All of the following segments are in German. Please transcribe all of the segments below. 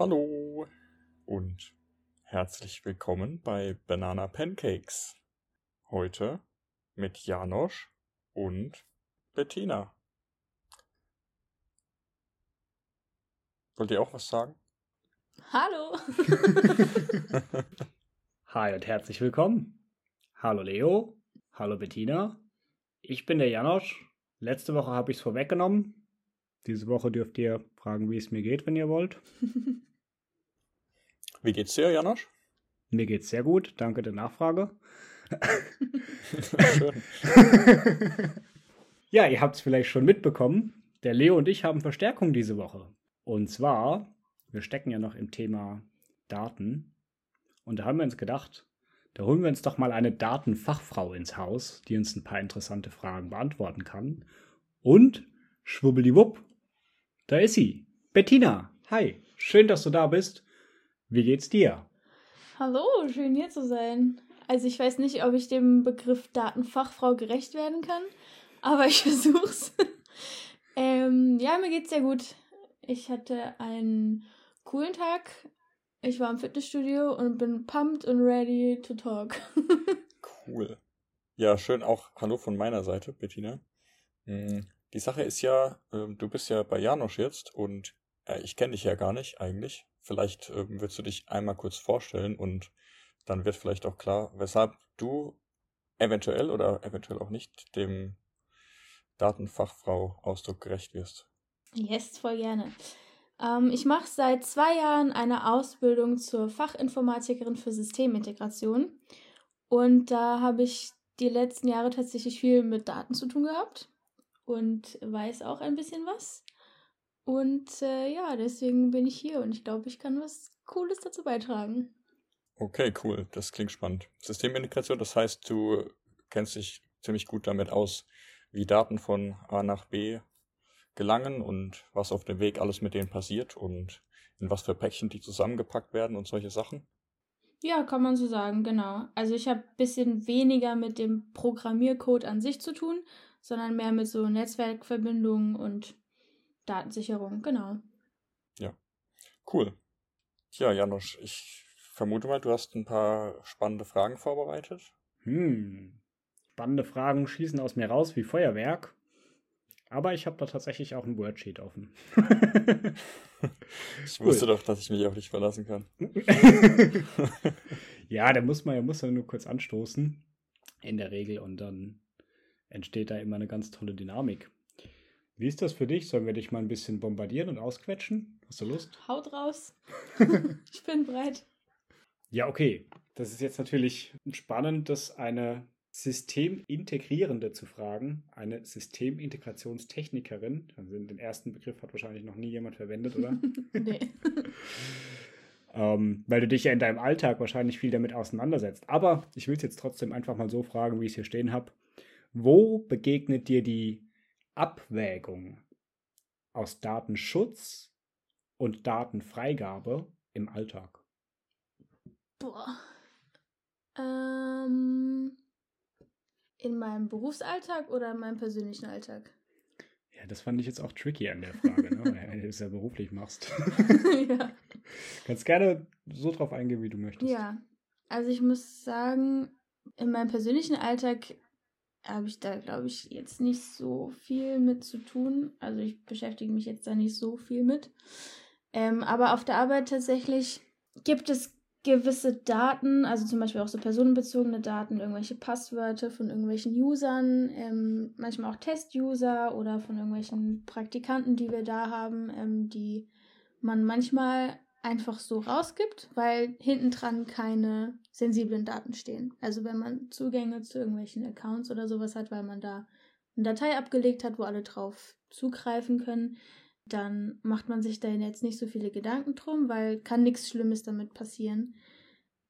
Hallo und herzlich willkommen bei Banana Pancakes. Heute mit Janosch und Bettina. Wollt ihr auch was sagen? Hallo. Hi und herzlich willkommen. Hallo Leo. Hallo Bettina. Ich bin der Janosch. Letzte Woche habe ich es vorweggenommen. Diese Woche dürft ihr fragen, wie es mir geht, wenn ihr wollt. Wie geht's dir, Janosch? Mir geht's sehr gut. Danke der Nachfrage. Ja, ihr habt es vielleicht schon mitbekommen. Der Leo und ich haben Verstärkung diese Woche. Und zwar, wir stecken ja noch im Thema Daten. Und da haben wir uns gedacht, da holen wir uns doch mal eine Datenfachfrau ins Haus, die uns ein paar interessante Fragen beantworten kann. Und schwubbeliwupp, da ist sie. Bettina, hi, schön, dass du da bist. Wie geht's dir? Hallo, schön hier zu sein. Also ich weiß nicht, ob ich dem Begriff Datenfachfrau gerecht werden kann, aber ich versuch's. ähm, ja, mir geht's sehr gut. Ich hatte einen coolen Tag. Ich war im Fitnessstudio und bin pumped and ready to talk. Cool. Ja, schön auch Hallo von meiner Seite, Bettina. Hm, Die Sache ist ja, ähm, du bist ja bei Janosch jetzt und ich kenne dich ja gar nicht eigentlich. Vielleicht ähm, willst du dich einmal kurz vorstellen und dann wird vielleicht auch klar, weshalb du eventuell oder eventuell auch nicht dem Datenfachfrau-Ausdruck gerecht wirst. Yes, voll gerne. Ähm, ich mache seit zwei Jahren eine Ausbildung zur Fachinformatikerin für Systemintegration. Und da habe ich die letzten Jahre tatsächlich viel mit Daten zu tun gehabt und weiß auch ein bisschen was. Und äh, ja, deswegen bin ich hier und ich glaube, ich kann was Cooles dazu beitragen. Okay, cool. Das klingt spannend. Systemintegration, das heißt, du kennst dich ziemlich gut damit aus, wie Daten von A nach B gelangen und was auf dem Weg alles mit denen passiert und in was für Päckchen die zusammengepackt werden und solche Sachen. Ja, kann man so sagen, genau. Also ich habe ein bisschen weniger mit dem Programmiercode an sich zu tun, sondern mehr mit so Netzwerkverbindungen und Datensicherung, genau. Cool. Ja, Janosch, ich vermute mal, du hast ein paar spannende Fragen vorbereitet. Hm. Spannende Fragen schießen aus mir raus wie Feuerwerk. Aber ich habe da tatsächlich auch ein Wordsheet offen. Ich Cool. wusste doch, dass ich mich auf dich verlassen kann. ja, da muss man ja muss man nur kurz anstoßen. In der Regel. Und dann entsteht da immer eine ganz tolle Dynamik. Wie ist das für dich? Sollen wir dich mal ein bisschen bombardieren und ausquetschen? Hast du Lust? Haut raus. ich bin bereit. Ja, okay. Das ist jetzt natürlich spannend, das eine Systemintegrierende zu fragen. Eine Systemintegrationstechnikerin. Also den ersten Begriff hat wahrscheinlich noch nie jemand verwendet, oder? Nee. ähm, weil du dich ja in deinem Alltag wahrscheinlich viel damit auseinandersetzt. Aber ich will es jetzt trotzdem einfach mal so fragen, wie ich es hier stehen habe. Wo begegnet dir die Abwägung aus Datenschutz und Datenfreigabe im Alltag? Boah. Ähm, in meinem Berufsalltag oder in meinem persönlichen Alltag? Ja, das fand ich jetzt auch tricky an der Frage, ne? weil du es ja beruflich machst. ja. Kannst gerne so drauf eingehen, wie du möchtest. Ja, also ich muss sagen, in meinem persönlichen Alltag habe ich da, glaube ich, jetzt nicht so viel mit zu tun. Also ich beschäftige mich jetzt da nicht so viel mit. Ähm, aber auf der Arbeit tatsächlich gibt es gewisse Daten, also zum Beispiel auch so personenbezogene Daten, irgendwelche Passwörter von irgendwelchen Usern, ähm, manchmal auch Test-User oder von irgendwelchen Praktikanten, die wir da haben, ähm, die man manchmal einfach so rausgibt, weil hinten dran keine sensiblen Daten stehen. Also wenn man Zugänge zu irgendwelchen Accounts oder sowas hat, weil man da eine Datei abgelegt hat, wo alle drauf zugreifen können, dann macht man sich da jetzt nicht so viele Gedanken drum, weil kann nichts Schlimmes damit passieren.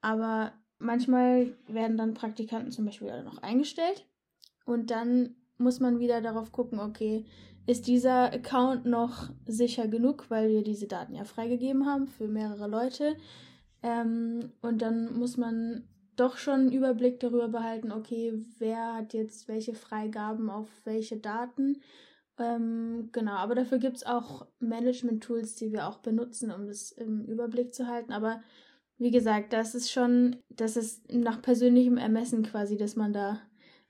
Aber manchmal werden dann Praktikanten zum Beispiel noch eingestellt und dann muss man wieder darauf gucken, okay, ist dieser Account noch sicher genug, weil wir diese Daten ja freigegeben haben für mehrere Leute. Ähm, und dann muss man doch schon einen Überblick darüber behalten, okay, wer hat jetzt welche Freigaben auf welche Daten Ähm, genau, aber dafür gibt es auch Management-Tools, die wir auch benutzen, um das im Überblick zu halten. Aber wie gesagt, das ist schon, das ist nach persönlichem Ermessen quasi, dass man da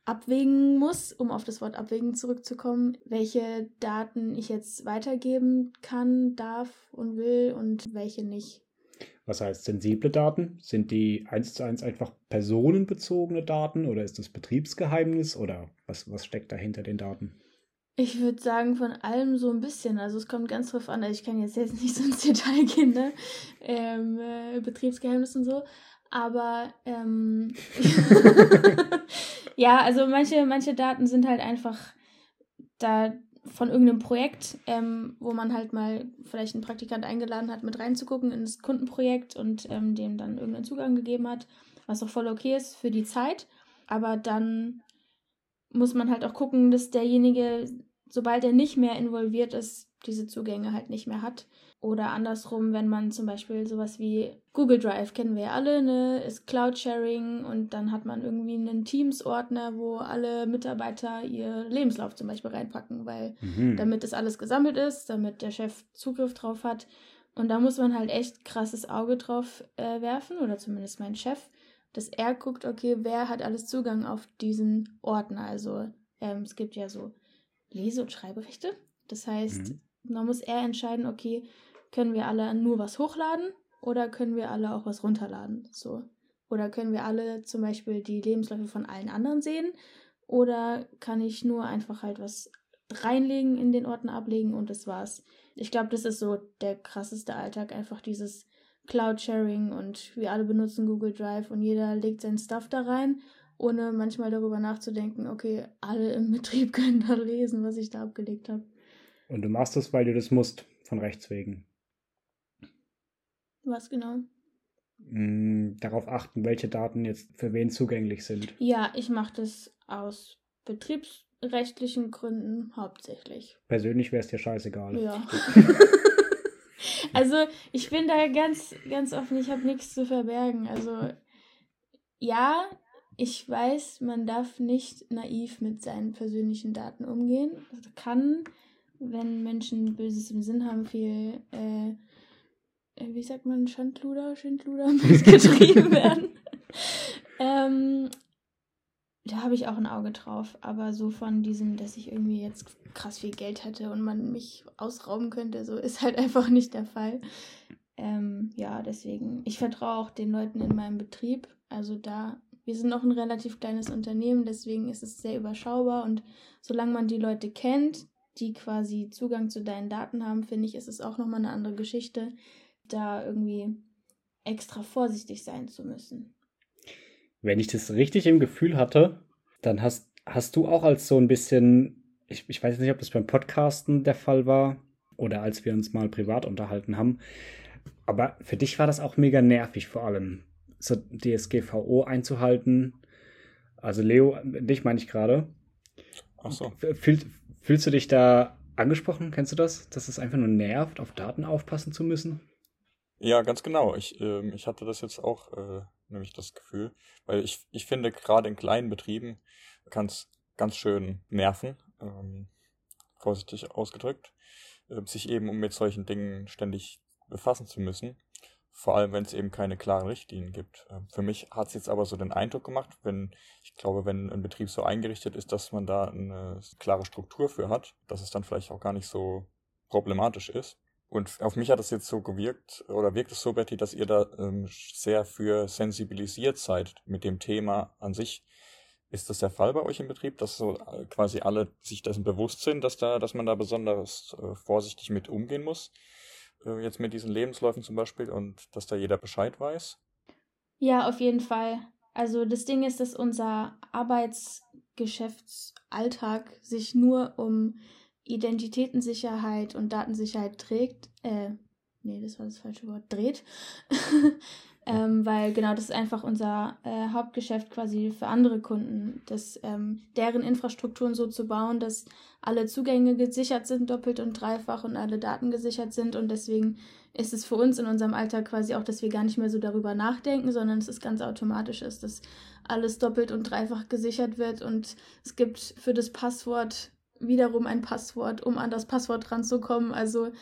abwägen muss, um auf das Wort abwägen zurückzukommen, welche Daten ich jetzt weitergeben kann, darf und will und welche nicht. Was heißt sensible Daten? Sind die eins zu eins einfach personenbezogene Daten oder ist das Betriebsgeheimnis oder was, was steckt da hinter den Daten? Ich würde sagen, von allem so ein bisschen. Also es kommt ganz drauf an. Also ich kann jetzt, jetzt nicht so ins Detail gehen, ne? Ähm, äh, Betriebsgeheimnis und so. Aber ähm, ja, also manche, manche Daten sind halt einfach da von irgendeinem Projekt, ähm, wo man halt mal vielleicht einen Praktikant eingeladen hat, mit reinzugucken ins Kundenprojekt und ähm, dem dann irgendeinen Zugang gegeben hat, was auch voll okay ist für die Zeit. Aber dann muss man halt auch gucken, dass derjenige sobald er nicht mehr involviert ist, diese Zugänge halt nicht mehr hat. Oder andersrum, wenn man zum Beispiel sowas wie Google Drive kennen wir ja alle, ne, ist Cloud Sharing und dann hat man irgendwie einen Teams-Ordner, wo alle Mitarbeiter ihr Lebenslauf zum Beispiel reinpacken, weil mhm. damit das alles gesammelt ist, damit der Chef Zugriff drauf hat. Und da muss man halt echt krasses Auge drauf äh, werfen, oder zumindest mein Chef, dass er guckt, okay, wer hat alles Zugang auf diesen Ordner. Also ähm, es gibt ja so Lese- und Schreiberechte. Das heißt, mhm. man muss eher entscheiden, okay, können wir alle nur was hochladen oder können wir alle auch was runterladen? So. Oder können wir alle zum Beispiel die Lebensläufe von allen anderen sehen? Oder kann ich nur einfach halt was reinlegen, in den Ordner ablegen und das war's. Ich glaube, das ist so der krasseste Alltag, einfach dieses Cloud-Sharing und wir alle benutzen Google Drive und jeder legt sein Stuff da rein ohne manchmal darüber nachzudenken, okay, alle im Betrieb können da lesen, was ich da abgelegt habe. Und du machst das, weil du das musst, von Rechts wegen. Was genau? Mm, darauf achten, welche Daten jetzt für wen zugänglich sind. Ja, ich mache das aus betriebsrechtlichen Gründen hauptsächlich. Persönlich wäre es dir scheißegal. Ja. also ich bin da ganz, ganz offen, ich habe nichts zu verbergen. Also ja, ich weiß, man darf nicht naiv mit seinen persönlichen Daten umgehen. Das kann, wenn Menschen Böses im Sinn haben, viel, äh wie sagt man, Schandluder, Schindluder mitgetrieben werden. ähm, da habe ich auch ein Auge drauf. Aber so von diesem, dass ich irgendwie jetzt krass viel Geld hätte und man mich ausrauben könnte, so ist halt einfach nicht der Fall. Ähm, ja, deswegen, ich vertraue auch den Leuten in meinem Betrieb. Also da wir sind noch ein relativ kleines Unternehmen, deswegen ist es sehr überschaubar und solange man die Leute kennt, die quasi Zugang zu deinen Daten haben, finde ich, ist es auch nochmal eine andere Geschichte, da irgendwie extra vorsichtig sein zu müssen. Wenn ich das richtig im Gefühl hatte, dann hast, hast du auch als so ein bisschen, ich, ich weiß nicht, ob das beim Podcasten der Fall war oder als wir uns mal privat unterhalten haben, aber für dich war das auch mega nervig vor allem, so DSGVO einzuhalten. Also Leo, dich meine ich gerade. Ach so. Fühl, fühlst du dich da angesprochen? Kennst du das? Dass es einfach nur nervt, auf Daten aufpassen zu müssen? Ja, ganz genau. Ich, äh, ich hatte das jetzt auch, äh, nämlich das Gefühl, weil ich, ich finde, gerade in kleinen Betrieben kann es ganz schön nerven, ähm, vorsichtig ausgedrückt, äh, sich eben um mit solchen Dingen ständig befassen zu müssen. Vor allem, wenn es eben keine klaren Richtlinien gibt. Ähm, für mich hat es jetzt aber so den Eindruck gemacht, wenn, ich glaube, wenn ein Betrieb so eingerichtet ist, dass man da eine klare Struktur für hat, dass es dann vielleicht auch gar nicht so problematisch ist. Und auf mich hat es jetzt so gewirkt, oder wirkt es so, Betty, dass ihr da ähm, sehr für sensibilisiert seid mit dem Thema an sich. Ist das der Fall bei euch im Betrieb, dass so äh, quasi alle sich dessen bewusst sind, dass da, dass man da besonders äh, vorsichtig mit umgehen muss? Äh, jetzt mit diesen Lebensläufen zum Beispiel und dass da jeder Bescheid weiß? Ja, auf jeden Fall. Also das Ding ist, dass unser Arbeitsgeschäftsalltag sich nur um Identitätensicherheit und Datensicherheit trägt. Äh, nee, das war das falsche Wort. Dreht. ähm, weil genau das ist einfach unser äh, Hauptgeschäft quasi für andere Kunden, dass ähm, deren Infrastrukturen so zu bauen, dass alle Zugänge gesichert sind, doppelt und dreifach und alle Daten gesichert sind und deswegen ist es für uns in unserem Alltag quasi auch, dass wir gar nicht mehr so darüber nachdenken, sondern es ist ganz automatisch ist, dass alles doppelt und dreifach gesichert wird und es gibt für das Passwort wiederum ein Passwort, um an das Passwort ranzukommen. Also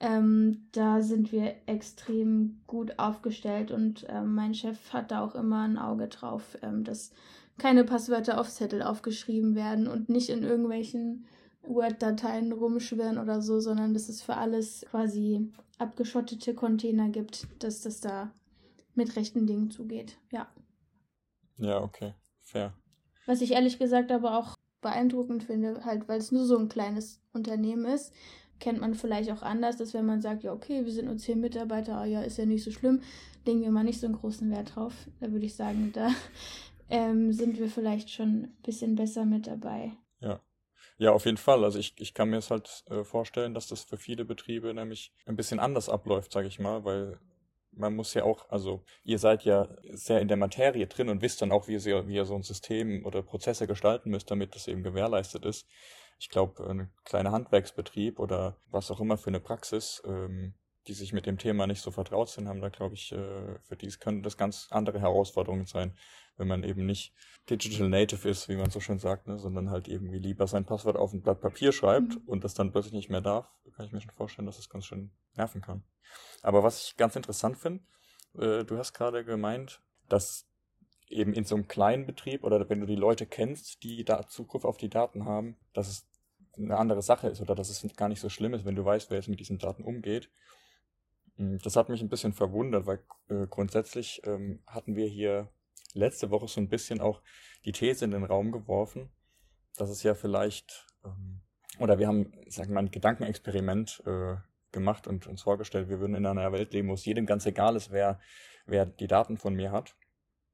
ähm, da sind wir extrem gut aufgestellt und ähm, mein Chef hat da auch immer ein Auge drauf, ähm, dass keine Passwörter auf Zettel aufgeschrieben werden und nicht in irgendwelchen Word-Dateien rumschwirren oder so, sondern dass es für alles quasi abgeschottete Container gibt, dass das da mit rechten Dingen zugeht. Ja. Ja, okay. Fair. Was ich ehrlich gesagt aber auch beeindruckend finde, halt, weil es nur so ein kleines Unternehmen ist, kennt man vielleicht auch anders, dass wenn man sagt, ja, okay, wir sind nur zehn Mitarbeiter, ah, ja, ist ja nicht so schlimm, legen wir mal nicht so einen großen Wert drauf. Da würde ich sagen, da ähm, sind wir vielleicht schon ein bisschen besser mit dabei. Ja. Ja, auf jeden Fall. Also ich, ich kann mir es halt äh, vorstellen, dass das für viele Betriebe nämlich ein bisschen anders abläuft, sage ich mal, weil man muss ja auch, also ihr seid ja sehr in der Materie drin und wisst dann auch, wie ihr, wie ihr so ein System oder Prozesse gestalten müsst, damit das eben gewährleistet ist. Ich glaube, ein kleiner Handwerksbetrieb oder was auch immer für eine Praxis, ähm, die sich mit dem Thema nicht so vertraut sind, haben da, glaube ich, äh, für die können das ganz andere Herausforderungen sein, wenn man eben nicht Digital Native ist, wie man so schön sagt, ne, sondern halt irgendwie lieber sein Passwort auf ein Blatt Papier schreibt mhm. und das dann plötzlich nicht mehr darf, kann ich mir schon vorstellen, dass das ganz schön nerven kann. Aber was ich ganz interessant finde, äh, du hast gerade gemeint, dass eben in so einem kleinen Betrieb oder wenn du die Leute kennst, die da Zugriff auf die Daten haben, dass es eine andere Sache ist oder dass es gar nicht so schlimm ist, wenn du weißt, wer jetzt mit diesen Daten umgeht. Hm, das hat mich ein bisschen verwundert, weil äh, grundsätzlich ähm, hatten wir hier letzte Woche so ein bisschen auch die These in den Raum geworfen, dass es ja vielleicht, ähm, oder wir haben, sagen wir mal, ein Gedankenexperiment äh, gemacht und uns vorgestellt, wir würden in einer Welt leben, wo es jedem ganz egal ist, wer, wer die Daten von mir hat.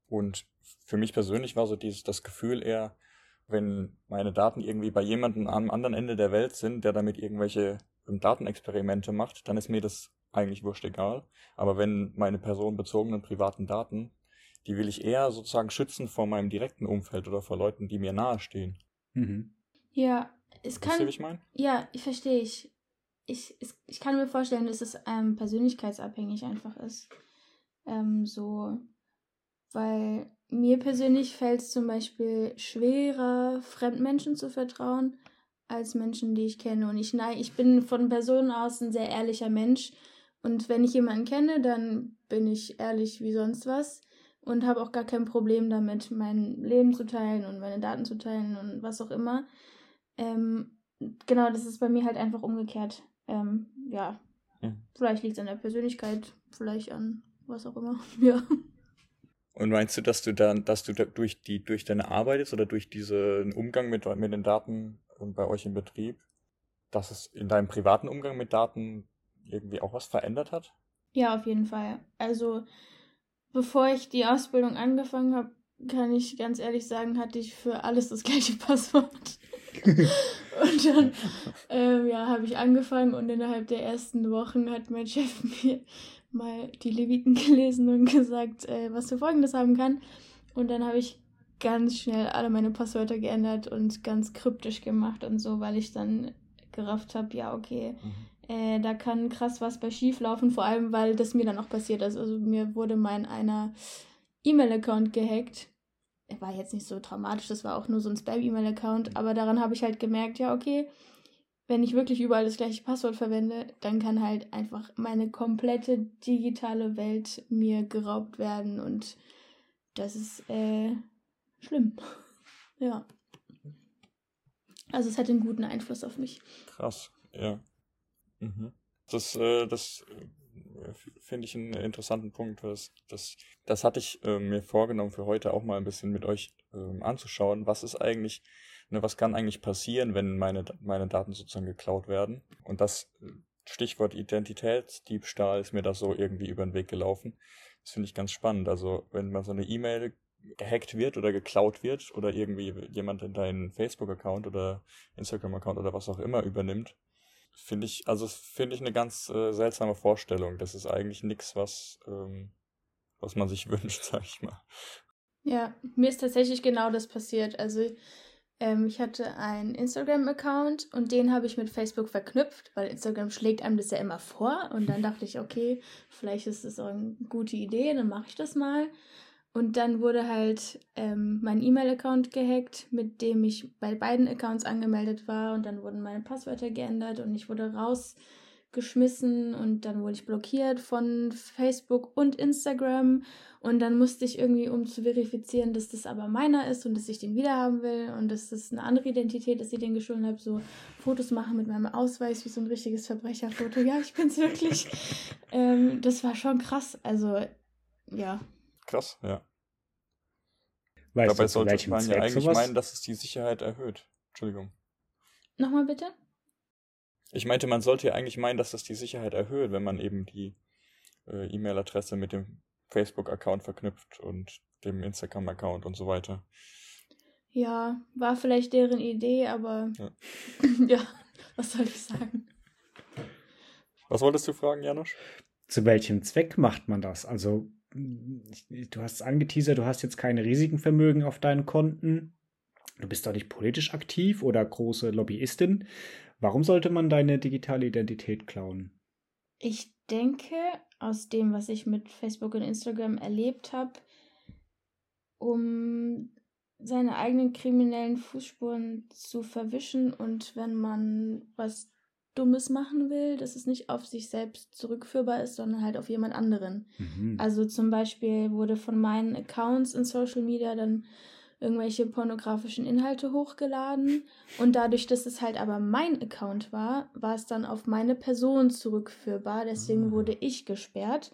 Und für mich persönlich war so dieses, das Gefühl eher, wenn meine Daten irgendwie bei jemandem am anderen Ende der Welt sind, der damit irgendwelche ähm, Datenexperimente macht, dann ist mir das eigentlich wurscht egal. Aber wenn meine personenbezogenen privaten Daten, die will ich eher sozusagen schützen vor meinem direkten Umfeld oder vor Leuten, die mir nahestehen. Mhm. Ja, es kann. Weißt du, wie ich meine? Ja, ich verstehe ich. Ich, ich. ich kann mir vorstellen, dass es ähm, persönlichkeitsabhängig einfach ist. Ähm, so, weil mir persönlich fällt es zum Beispiel schwerer, Fremdmenschen zu vertrauen, als Menschen, die ich kenne. Und ich, nein, ich bin von Personen aus ein sehr ehrlicher Mensch und wenn ich jemanden kenne, dann bin ich ehrlich wie sonst was und habe auch gar kein Problem damit, mein Leben zu teilen und meine Daten zu teilen und was auch immer. Ähm, genau, das ist bei mir halt einfach umgekehrt. Ähm, ja, hm. vielleicht liegt es an der Persönlichkeit, vielleicht an was auch immer. Ja. Und meinst du, dass du dann, dass du da durch die, durch deine Arbeit jetzt oder durch diesen Umgang mit, mit den Daten bei euch im Betrieb, dass es in deinem privaten Umgang mit Daten irgendwie auch was verändert hat? Ja, auf jeden Fall. Also, bevor ich die Ausbildung angefangen habe, kann ich ganz ehrlich sagen, hatte ich für alles das gleiche Passwort. und dann ähm, ja, habe ich angefangen und innerhalb der ersten Wochen hat mein Chef mir mal die Leviten gelesen und gesagt, äh, was für Folgendes haben kann. Und dann habe ich ganz schnell alle meine Passwörter geändert und ganz kryptisch gemacht und so, weil ich dann gerafft habe, ja, okay, mhm. Äh, da kann krass was bei schief laufen, vor allem weil das mir dann auch passiert ist. Also mir wurde mein einer E-Mail-Account gehackt. Er war jetzt nicht so traumatisch, das war auch nur so ein Spam-E-Mail-Account, aber daran habe ich halt gemerkt, ja, okay, wenn ich wirklich überall das gleiche Passwort verwende, dann kann halt einfach meine komplette digitale Welt mir geraubt werden und das ist äh, schlimm. ja. Also es hat einen guten Einfluss auf mich. Krass, ja. Mhm. Das, äh, das äh, finde ich einen interessanten Punkt. Das, das, das hatte ich äh, mir vorgenommen für heute auch mal ein bisschen mit euch äh, anzuschauen. Was ist eigentlich, ne, was kann eigentlich passieren, wenn meine, meine Daten sozusagen geklaut werden? Und das äh, Stichwort Identitätsdiebstahl ist mir da so irgendwie über den Weg gelaufen. Das finde ich ganz spannend. Also, wenn man so eine E-Mail gehackt wird oder geklaut wird oder irgendwie jemand in deinen Facebook-Account oder Instagram-Account oder was auch immer übernimmt, Finde ich, also finde ich eine ganz äh, seltsame Vorstellung. Das ist eigentlich nichts, was, ähm, was man sich wünscht, sag ich mal. Ja, mir ist tatsächlich genau das passiert. Also ähm, ich hatte einen Instagram-Account und den habe ich mit Facebook verknüpft, weil Instagram schlägt einem das ja immer vor. Und dann dachte ich, okay, vielleicht ist das auch eine gute Idee, dann mache ich das mal. Und dann wurde halt ähm, mein E-Mail-Account gehackt, mit dem ich bei beiden Accounts angemeldet war. Und dann wurden meine Passwörter geändert und ich wurde rausgeschmissen und dann wurde ich blockiert von Facebook und Instagram. Und dann musste ich irgendwie, um zu verifizieren, dass das aber meiner ist und dass ich den wiederhaben will und dass das eine andere Identität ist, die den gestohlen habe, so Fotos machen mit meinem Ausweis wie so ein richtiges Verbrecherfoto. Ja, ich bin's wirklich. ähm, das war schon krass. Also, ja. Krass, ja. Weißt Dabei du, zu sollte man ja eigentlich sowas? meinen, dass es die Sicherheit erhöht. Entschuldigung. Nochmal bitte? Ich meinte, man sollte ja eigentlich meinen, dass das die Sicherheit erhöht, wenn man eben die äh, E-Mail-Adresse mit dem Facebook-Account verknüpft und dem Instagram-Account und so weiter. Ja, war vielleicht deren Idee, aber Ja. ja, was soll ich sagen? Was wolltest du fragen, Janusz? Zu welchem Zweck macht man das? Also, du hast es angeteasert, du hast jetzt keine riesigen Vermögen auf deinen Konten. Du bist doch nicht politisch aktiv oder große Lobbyistin. Warum sollte man deine digitale Identität klauen? Ich denke, aus dem, was ich mit Facebook und Instagram erlebt habe, um seine eigenen kriminellen Fußspuren zu verwischen und wenn man was Dummes machen will, dass es nicht auf sich selbst zurückführbar ist, sondern halt auf jemand anderen. Mhm. Also zum Beispiel wurde von meinen Accounts in Social Media dann irgendwelche pornografischen Inhalte hochgeladen und dadurch, dass es halt aber mein Account war, war es dann auf meine Person zurückführbar. Deswegen Ah. wurde ich gesperrt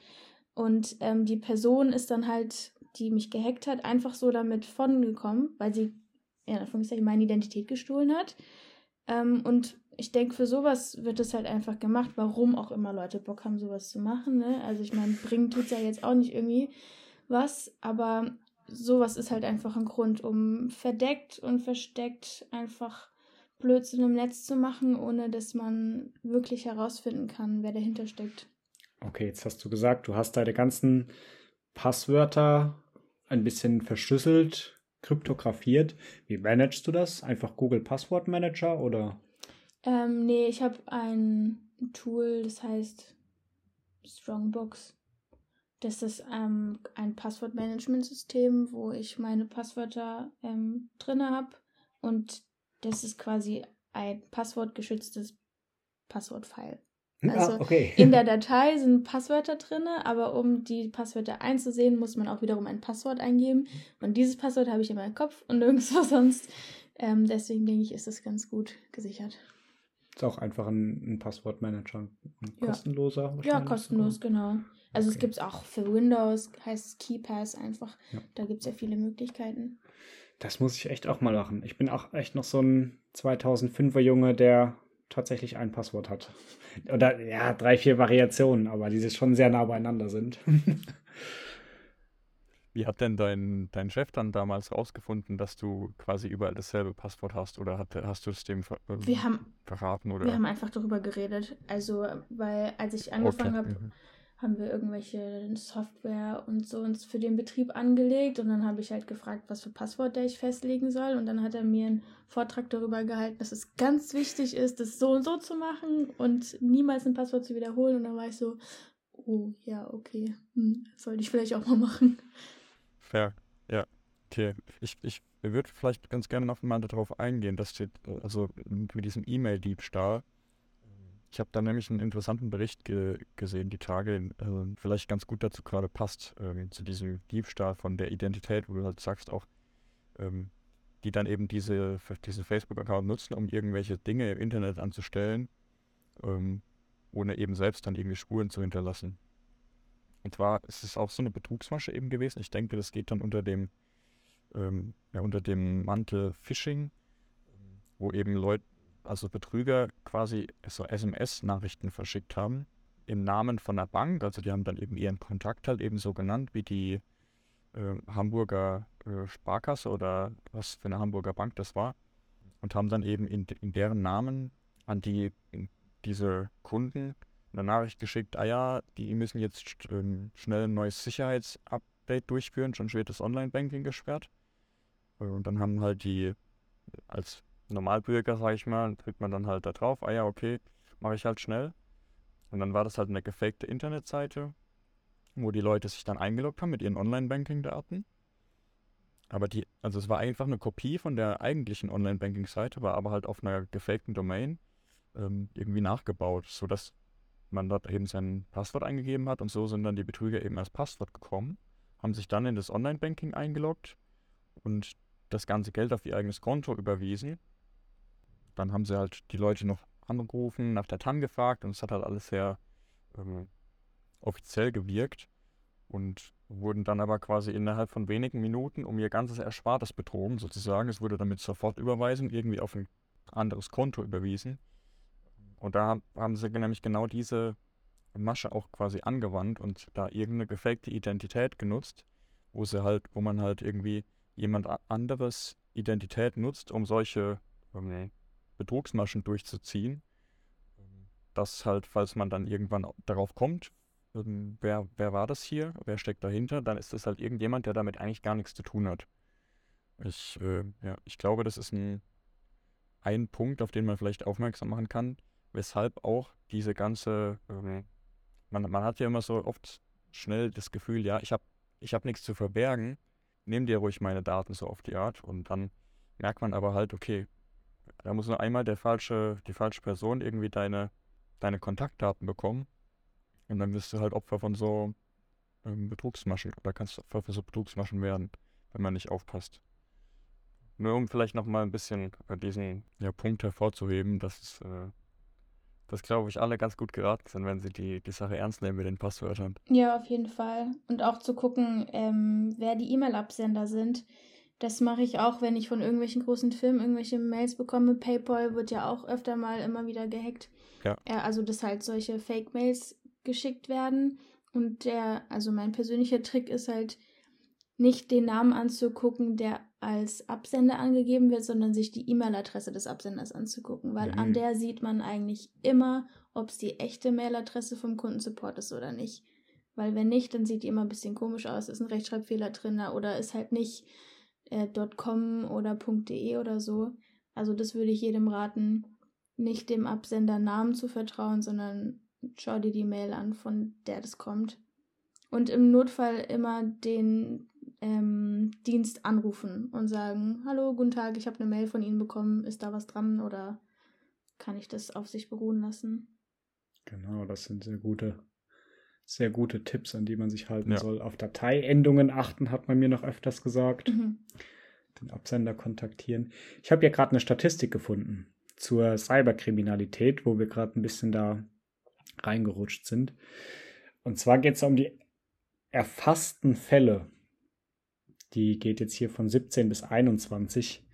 und ähm, die Person ist dann halt, die mich gehackt hat, einfach so damit von gekommen, weil sie ja, in Anführungszeichen meine Identität gestohlen hat. Ähm, und ich denke, für sowas wird es halt einfach gemacht, warum auch immer Leute Bock haben, sowas zu machen. Ne? Also ich meine, bringen tut's ja jetzt auch nicht irgendwie was, aber sowas ist halt einfach ein Grund, um verdeckt und versteckt einfach Blödsinn im Netz zu machen, ohne dass man wirklich herausfinden kann, wer dahinter steckt. Okay, jetzt hast du gesagt, du hast deine ganzen Passwörter ein bisschen verschlüsselt, kryptografiert. Wie managst du das? Einfach Google Passwort Manager oder? Ähm, nee, ich habe ein Tool, das heißt Strongbox. Das ist ähm, ein Passwortmanagementsystem, wo ich meine Passwörter ähm, drin habe. Und das ist quasi ein passwortgeschütztes Passwortfile. Also ah, okay. In der Datei sind Passwörter drin, aber um die Passwörter einzusehen, muss man auch wiederum ein Passwort eingeben. Und dieses Passwort habe ich in meinem Kopf und nirgendwo sonst. Ähm, deswegen denke ich, ist das ganz gut gesichert. Ist auch einfach ein, ein Passwortmanager. Ein Ja. kostenloser Ja, kostenlos, genau. Also es Okay. gibt es auch für Windows, heißt es KeyPass einfach. Ja. Da gibt es ja viele Möglichkeiten. Das muss ich echt auch mal machen. Ich bin auch echt noch so ein 2005er Junge, der tatsächlich ein Passwort hat. Oder ja, drei, vier Variationen, aber die schon sehr nah beieinander sind. Wie hat denn dein, dein Chef dann damals rausgefunden, dass du quasi überall dasselbe Passwort hast? Oder hat, hast du es dem ver ähm, Wir haben, verraten? Oder? wir haben einfach darüber geredet. Also, weil als ich angefangen Okay, habe, mhm. haben wir irgendwelche Software und so uns für den Betrieb angelegt und dann habe ich halt gefragt, was für Passwörter ich festlegen soll und dann hat er mir einen Vortrag darüber gehalten, dass es ganz wichtig ist, das so und so zu machen und niemals ein Passwort zu wiederholen und dann war ich so, oh ja, okay, hm, sollte ich vielleicht auch mal machen. Fair, ja. Okay, ich, ich würde vielleicht ganz gerne noch mal darauf eingehen, dass die, also mit diesem E-Mail-Diebstahl. Ich habe da nämlich einen interessanten Bericht ge gesehen, die Tage, äh, vielleicht ganz gut dazu gerade passt, ähm, zu diesem Diebstahl von der Identität, wo du halt sagst auch, ähm, die dann eben diese, diesen Facebook-Account nutzen, um irgendwelche Dinge im Internet anzustellen, ähm, ohne eben selbst dann irgendwie Spuren zu hinterlassen. Und zwar ist es auch so eine Betrugsmasche eben gewesen. Ich denke, das geht dann unter dem, ähm, ja, unter dem Mantel Phishing, wo eben Leute, also Betrüger quasi so SMS-Nachrichten verschickt haben im Namen von der Bank. Also die haben dann eben ihren Kontakt halt eben so genannt wie die äh, Hamburger äh, Sparkasse oder was für eine Hamburger Bank das war. Und haben dann eben in, in deren Namen an die diese Kunden eine Nachricht geschickt, ah ja, die müssen jetzt ähm, schnell ein neues Sicherheitsupdate durchführen, schon wird das Online-Banking gesperrt. Äh, Und dann haben halt die, als Normalbürger, sag ich mal, drückt man dann halt da drauf, ah ja, okay, mache ich halt schnell. Und dann war das halt eine gefakte Internetseite, wo die Leute sich dann eingeloggt haben mit ihren Online-Banking-Daten. Aber die, also es war einfach eine Kopie von der eigentlichen Online-Banking-Seite, war aber halt auf einer gefakten Domain ähm, irgendwie nachgebaut, sodass man dort eben sein Passwort eingegeben hat und so sind dann die Betrüger eben als Passwort gekommen, haben sich dann in das Online-Banking eingeloggt und das ganze Geld auf ihr eigenes Konto überwiesen. Dann haben sie halt die Leute noch angerufen, nach der TAN gefragt und es hat halt alles sehr ähm, offiziell gewirkt und wurden dann aber quasi innerhalb von wenigen Minuten um ihr ganzes Erspartes betrogen, sozusagen. Es wurde damit sofort Überweisung irgendwie auf ein anderes Konto überwiesen. Und da haben sie nämlich genau diese Masche auch quasi angewandt und da irgendeine gefakte Identität genutzt, wo sie halt, wo man halt irgendwie jemand anderes Identität nutzt, um solche ähm, Betrugsmaschen durchzuziehen. Das halt, falls man dann irgendwann darauf kommt, ähm, wer, wer war das hier, wer steckt dahinter, dann ist das halt irgendjemand, der damit eigentlich gar nichts zu tun hat. Ich, äh, ja, ich glaube, das ist ein, ein Punkt, auf den man vielleicht aufmerksam machen kann, weshalb auch diese ganze, ähm, man, man hat ja immer so oft schnell das Gefühl, ja, ich habe ich hab nichts zu verbergen, nimm dir ruhig meine Daten so auf die Art. Und dann merkt man aber halt, okay, da muss nur einmal der falsche, die falsche Person irgendwie deine, deine Kontaktdaten bekommen. Und dann wirst du halt Opfer von so ähm, Betrugsmaschen oder kannst Opfer für so Betrugsmaschen werden, wenn man nicht aufpasst. Nur um vielleicht nochmal ein bisschen diesen ja, Punkt hervorzuheben, dass es äh, dass, glaube ich, alle ganz gut geraten sind, wenn sie die, die Sache ernst nehmen mit den Passwörtern. Ja, auf jeden Fall. Und auch zu gucken, ähm, wer die E-Mail-Absender sind. Das mache ich auch, wenn ich von irgendwelchen großen Firmen irgendwelche Mails bekomme. PayPal wird ja auch öfter mal immer wieder gehackt. Ja. also, dass halt solche Fake-Mails geschickt werden. Und der, also mein persönlicher Trick ist halt, nicht den Namen anzugucken, der als Absender angegeben wird, sondern sich die E-Mail-Adresse des Absenders anzugucken, weil mhm. an der sieht man eigentlich immer, ob es die echte Mail-Adresse vom Kundensupport ist oder nicht. Weil wenn nicht, dann sieht die immer ein bisschen komisch aus, ist ein Rechtschreibfehler drin oder ist halt nicht äh, .com oder .de oder so. Also das würde ich jedem raten, nicht dem Absender Namen zu vertrauen, sondern schau dir die Mail an, von der das kommt. Und im Notfall immer den ähm, Dienst anrufen und sagen, hallo, guten Tag, ich habe eine Mail von Ihnen bekommen, ist da was dran oder kann ich das auf sich beruhen lassen? Genau, das sind sehr gute, sehr gute Tipps, an die man sich halten ja. soll. Auf Dateiendungen achten, hat man mir noch öfters gesagt. Mhm. Den Absender kontaktieren. Ich habe ja gerade eine Statistik gefunden zur Cyberkriminalität, wo wir gerade ein bisschen da reingerutscht sind. Und zwar geht es um die erfassten Fälle die geht jetzt hier von 17 bis 21.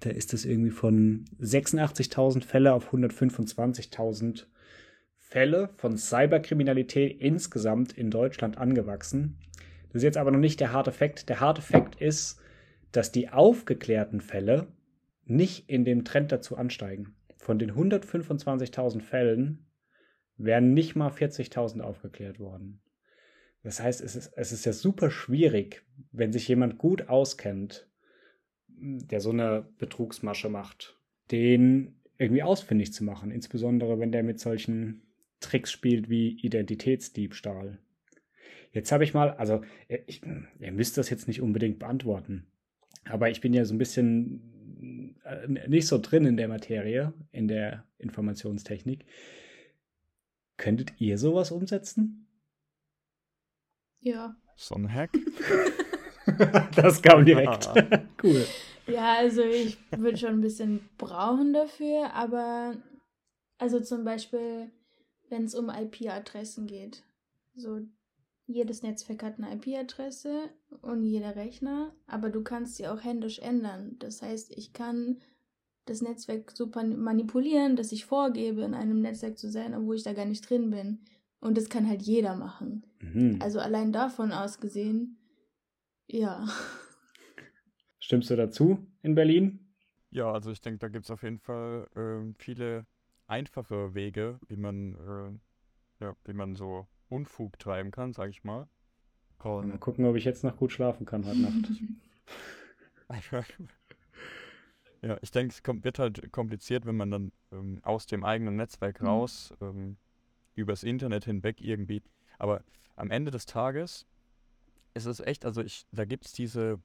Da ist es irgendwie von 86.000 Fälle auf 125.000 Fälle von Cyberkriminalität insgesamt in Deutschland angewachsen. Das ist jetzt aber noch nicht der harte Fakt. Der harte Fakt ist, dass die aufgeklärten Fälle nicht in dem Trend dazu ansteigen. Von den 125.000 Fällen wären nicht mal 40.000 aufgeklärt worden. Das heißt, es ist, es ist ja super schwierig, wenn sich jemand gut auskennt, der so eine Betrugsmasche macht, den irgendwie ausfindig zu machen, insbesondere wenn der mit solchen Tricks spielt wie Identitätsdiebstahl. Jetzt habe ich mal, also ich, ihr müsst das jetzt nicht unbedingt beantworten, aber ich bin ja so ein bisschen äh, nicht so drin in der Materie, in der Informationstechnik. Könntet ihr sowas umsetzen? Ja. So ein Hack. das kam direkt. cool. Ja, also ich würde schon ein bisschen brauchen dafür, aber also zum Beispiel, wenn es um IP-Adressen geht. So, jedes Netzwerk hat eine IP-Adresse und jeder Rechner, aber du kannst sie auch händisch ändern. Das heißt, ich kann das Netzwerk so manipulieren, dass ich vorgebe, in einem Netzwerk zu sein, obwohl ich da gar nicht drin bin. Und das kann halt jeder machen. Mhm. Also allein davon aus gesehen, ja. Stimmst du dazu in Berlin? Ja, also ich denke, da gibt es auf jeden Fall äh, viele einfache Wege, wie man, äh, ja, wie man so Unfug treiben kann, sag ich mal. Und mal gucken, ob ich jetzt noch gut schlafen kann heute Nacht. ja, ich denke, es kommt, wird halt kompliziert, wenn man dann ähm, aus dem eigenen Netzwerk mhm. raus ähm, übers Internet hinweg irgendwie. Aber am Ende des Tages ist es echt, also ich, da gibt es diese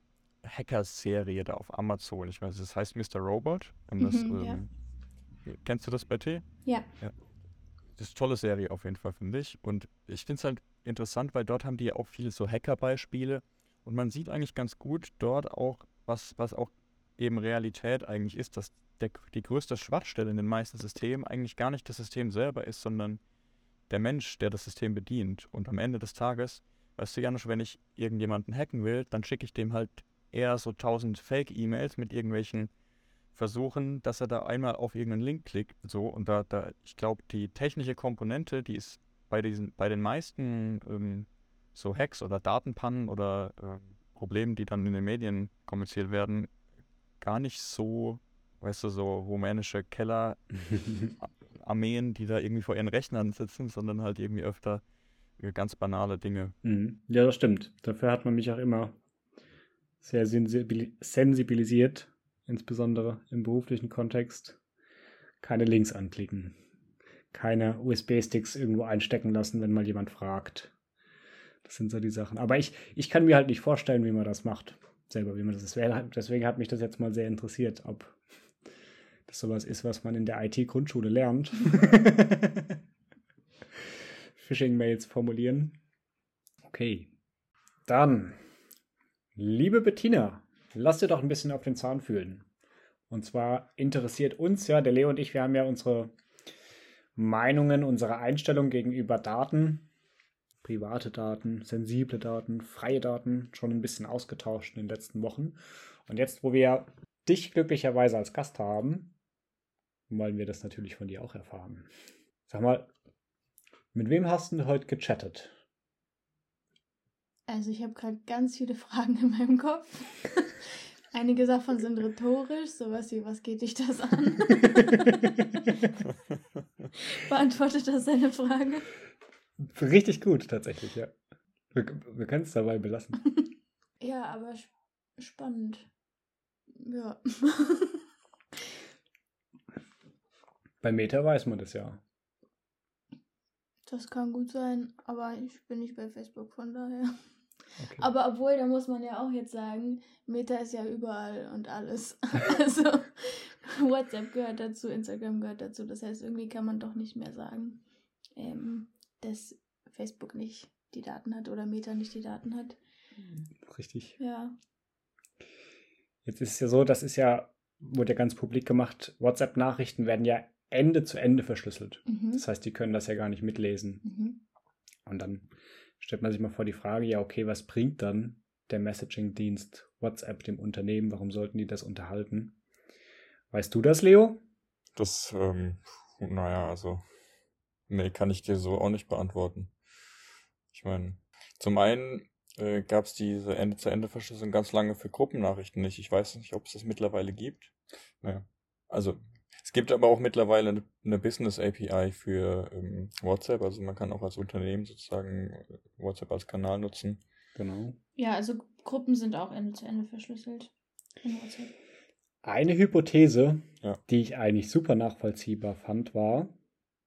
Hacker-Serie da auf Amazon. Ich weiß, das heißt Mr. Robot. Das, Mhm, ja. ähm, Kennst du das bei T? Ja. Das ist eine tolle Serie auf jeden Fall, finde ich. Und ich finde es halt interessant, weil dort haben die ja auch viele so Hacker-Beispiele. Und man sieht eigentlich ganz gut dort auch, was, was auch eben Realität eigentlich ist, dass der, die größte Schwachstelle in den meisten Systemen eigentlich gar nicht das System selber ist, sondern der Mensch, der das System bedient. Und am Ende des Tages, weißt du, Janusz, wenn ich irgendjemanden hacken will, dann schicke ich dem halt eher so tausend Fake-E-Mails mit irgendwelchen Versuchen, dass er da einmal auf irgendeinen Link klickt. So, und da, da, ich glaube, die technische Komponente, die ist bei diesen, bei den meisten ähm, so Hacks oder Datenpannen oder ähm, Problemen, die dann in den Medien kommuniziert werden, gar nicht so, weißt du, so rumänische Kellerarmeen, die da irgendwie vor ihren Rechnern sitzen, sondern halt irgendwie öfter äh, ganz banale Dinge. Mhm. Ja, das stimmt. Dafür hat man mich auch immer sehr sensibili- sensibilisiert, insbesondere im beruflichen Kontext. Keine Links anklicken. Keine USB-Sticks irgendwo einstecken lassen, wenn mal jemand fragt. Das sind so die Sachen. Aber ich, ich kann mir halt nicht vorstellen, wie man das macht. Selber, wie man das ist. Deswegen hat mich das jetzt mal sehr interessiert, ob das sowas ist, was man in der IT-Grundschule lernt. Phishing-Mails formulieren. Okay. Dann, liebe Bettina, lass dir doch ein bisschen auf den Zahn fühlen. Und zwar interessiert uns ja, der Leo und ich, wir haben ja unsere Meinungen, unsere Einstellung gegenüber Daten, private Daten, sensible Daten, freie Daten schon ein bisschen ausgetauscht in den letzten Wochen. Und jetzt, wo wir dich glücklicherweise als Gast haben, wollen wir das natürlich von dir auch erfahren. Sag mal, mit wem hast du heute gechattet? Also ich habe gerade ganz viele Fragen in meinem Kopf. Einige davon sind rhetorisch, sowas wie, was geht dich das an? Beantwortet das deine Frage? Richtig gut, tatsächlich, ja. Wir, wir können es dabei belassen. Ja, aber sp- spannend. Ja. Bei Meta weiß man das ja. Das kann gut sein, aber ich bin nicht bei Facebook, von daher. Okay. Aber obwohl, da muss man ja auch jetzt sagen, Meta ist ja überall und alles. Also WhatsApp gehört dazu, Instagram gehört dazu. Das heißt, irgendwie kann man doch nicht mehr sagen, ähm, dass Facebook nicht die Daten hat oder Meta nicht die Daten hat. Richtig. Ja. Jetzt ist es ja so, das ist ja, wurde ja ganz publik gemacht, WhatsApp-Nachrichten werden ja Ende zu Ende verschlüsselt. Mhm. Das heißt, die können das ja gar nicht mitlesen. Mhm. Und dann stellt man sich mal vor die Frage, ja, okay, was bringt dann der Messaging-Dienst WhatsApp dem Unternehmen? Warum sollten die das unterhalten? Weißt du das, Leo? Das, ähm, naja, also, nee, kann ich dir so auch nicht beantworten. Ich meine, zum einen äh, gab es diese Ende-zu-Ende-Verschlüsselung ganz lange für Gruppennachrichten nicht. Ich weiß nicht, ob es das mittlerweile gibt. Naja, also, es gibt aber auch mittlerweile eine, eine Business-API für ähm, WhatsApp. Also man kann auch als Unternehmen sozusagen äh, WhatsApp als Kanal nutzen. Genau. Ja, also Gruppen sind auch Ende zu Ende verschlüsselt. In WhatsApp. Eine Hypothese, Ja. die ich eigentlich super nachvollziehbar fand, war,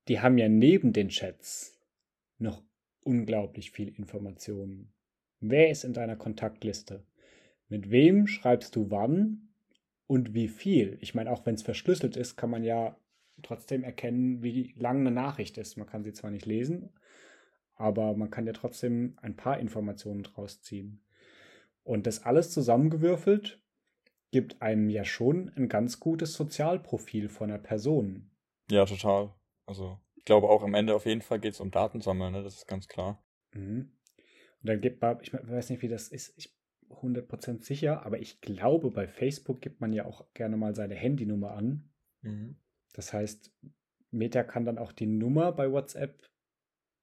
die haben ja neben den Chats noch unglaublich viel Informationen. Wer ist in deiner Kontaktliste? Mit wem schreibst du wann und wie viel? Ich meine, auch wenn es verschlüsselt ist, kann man ja trotzdem erkennen, wie lang eine Nachricht ist. Man kann sie zwar nicht lesen, aber man kann ja trotzdem ein paar Informationen draus ziehen. Und das alles zusammengewürfelt gibt einem ja schon ein ganz gutes Sozialprofil von einer Person. Ja, total. Also, ich glaube auch am Ende auf jeden Fall geht es um Datensammeln, ne? Das ist ganz klar. Mhm. Und dann gibt man, ich weiß nicht, wie das ist, ich 100% sicher, aber ich glaube, bei Facebook gibt man ja auch gerne mal seine Handynummer an. Mhm. Das heißt, Meta kann dann auch die Nummer bei WhatsApp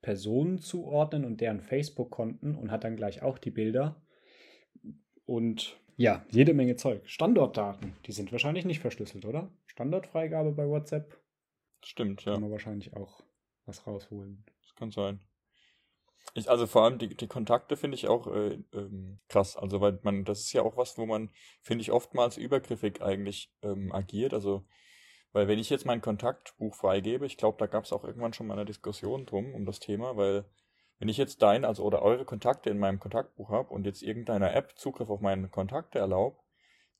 Personen zuordnen und deren Facebook-Konten und hat dann gleich auch die Bilder. Und ja, jede Menge Zeug. Standortdaten, die sind wahrscheinlich nicht verschlüsselt, oder? Standortfreigabe bei WhatsApp Stimmt, ja. kann man wahrscheinlich auch was rausholen. Das kann sein. Ich, also vor allem die, die Kontakte finde ich auch äh, ähm, krass. Also weil man, das ist ja auch was, wo man, finde ich, oftmals übergriffig eigentlich ähm, agiert. Also, weil wenn ich jetzt mein Kontaktbuch freigebe, ich glaube, da gab es auch irgendwann schon mal eine Diskussion drum um das Thema, weil Wenn ich jetzt dein, also oder eure Kontakte in meinem Kontaktbuch habe und jetzt irgendeiner App Zugriff auf meine Kontakte erlaubt,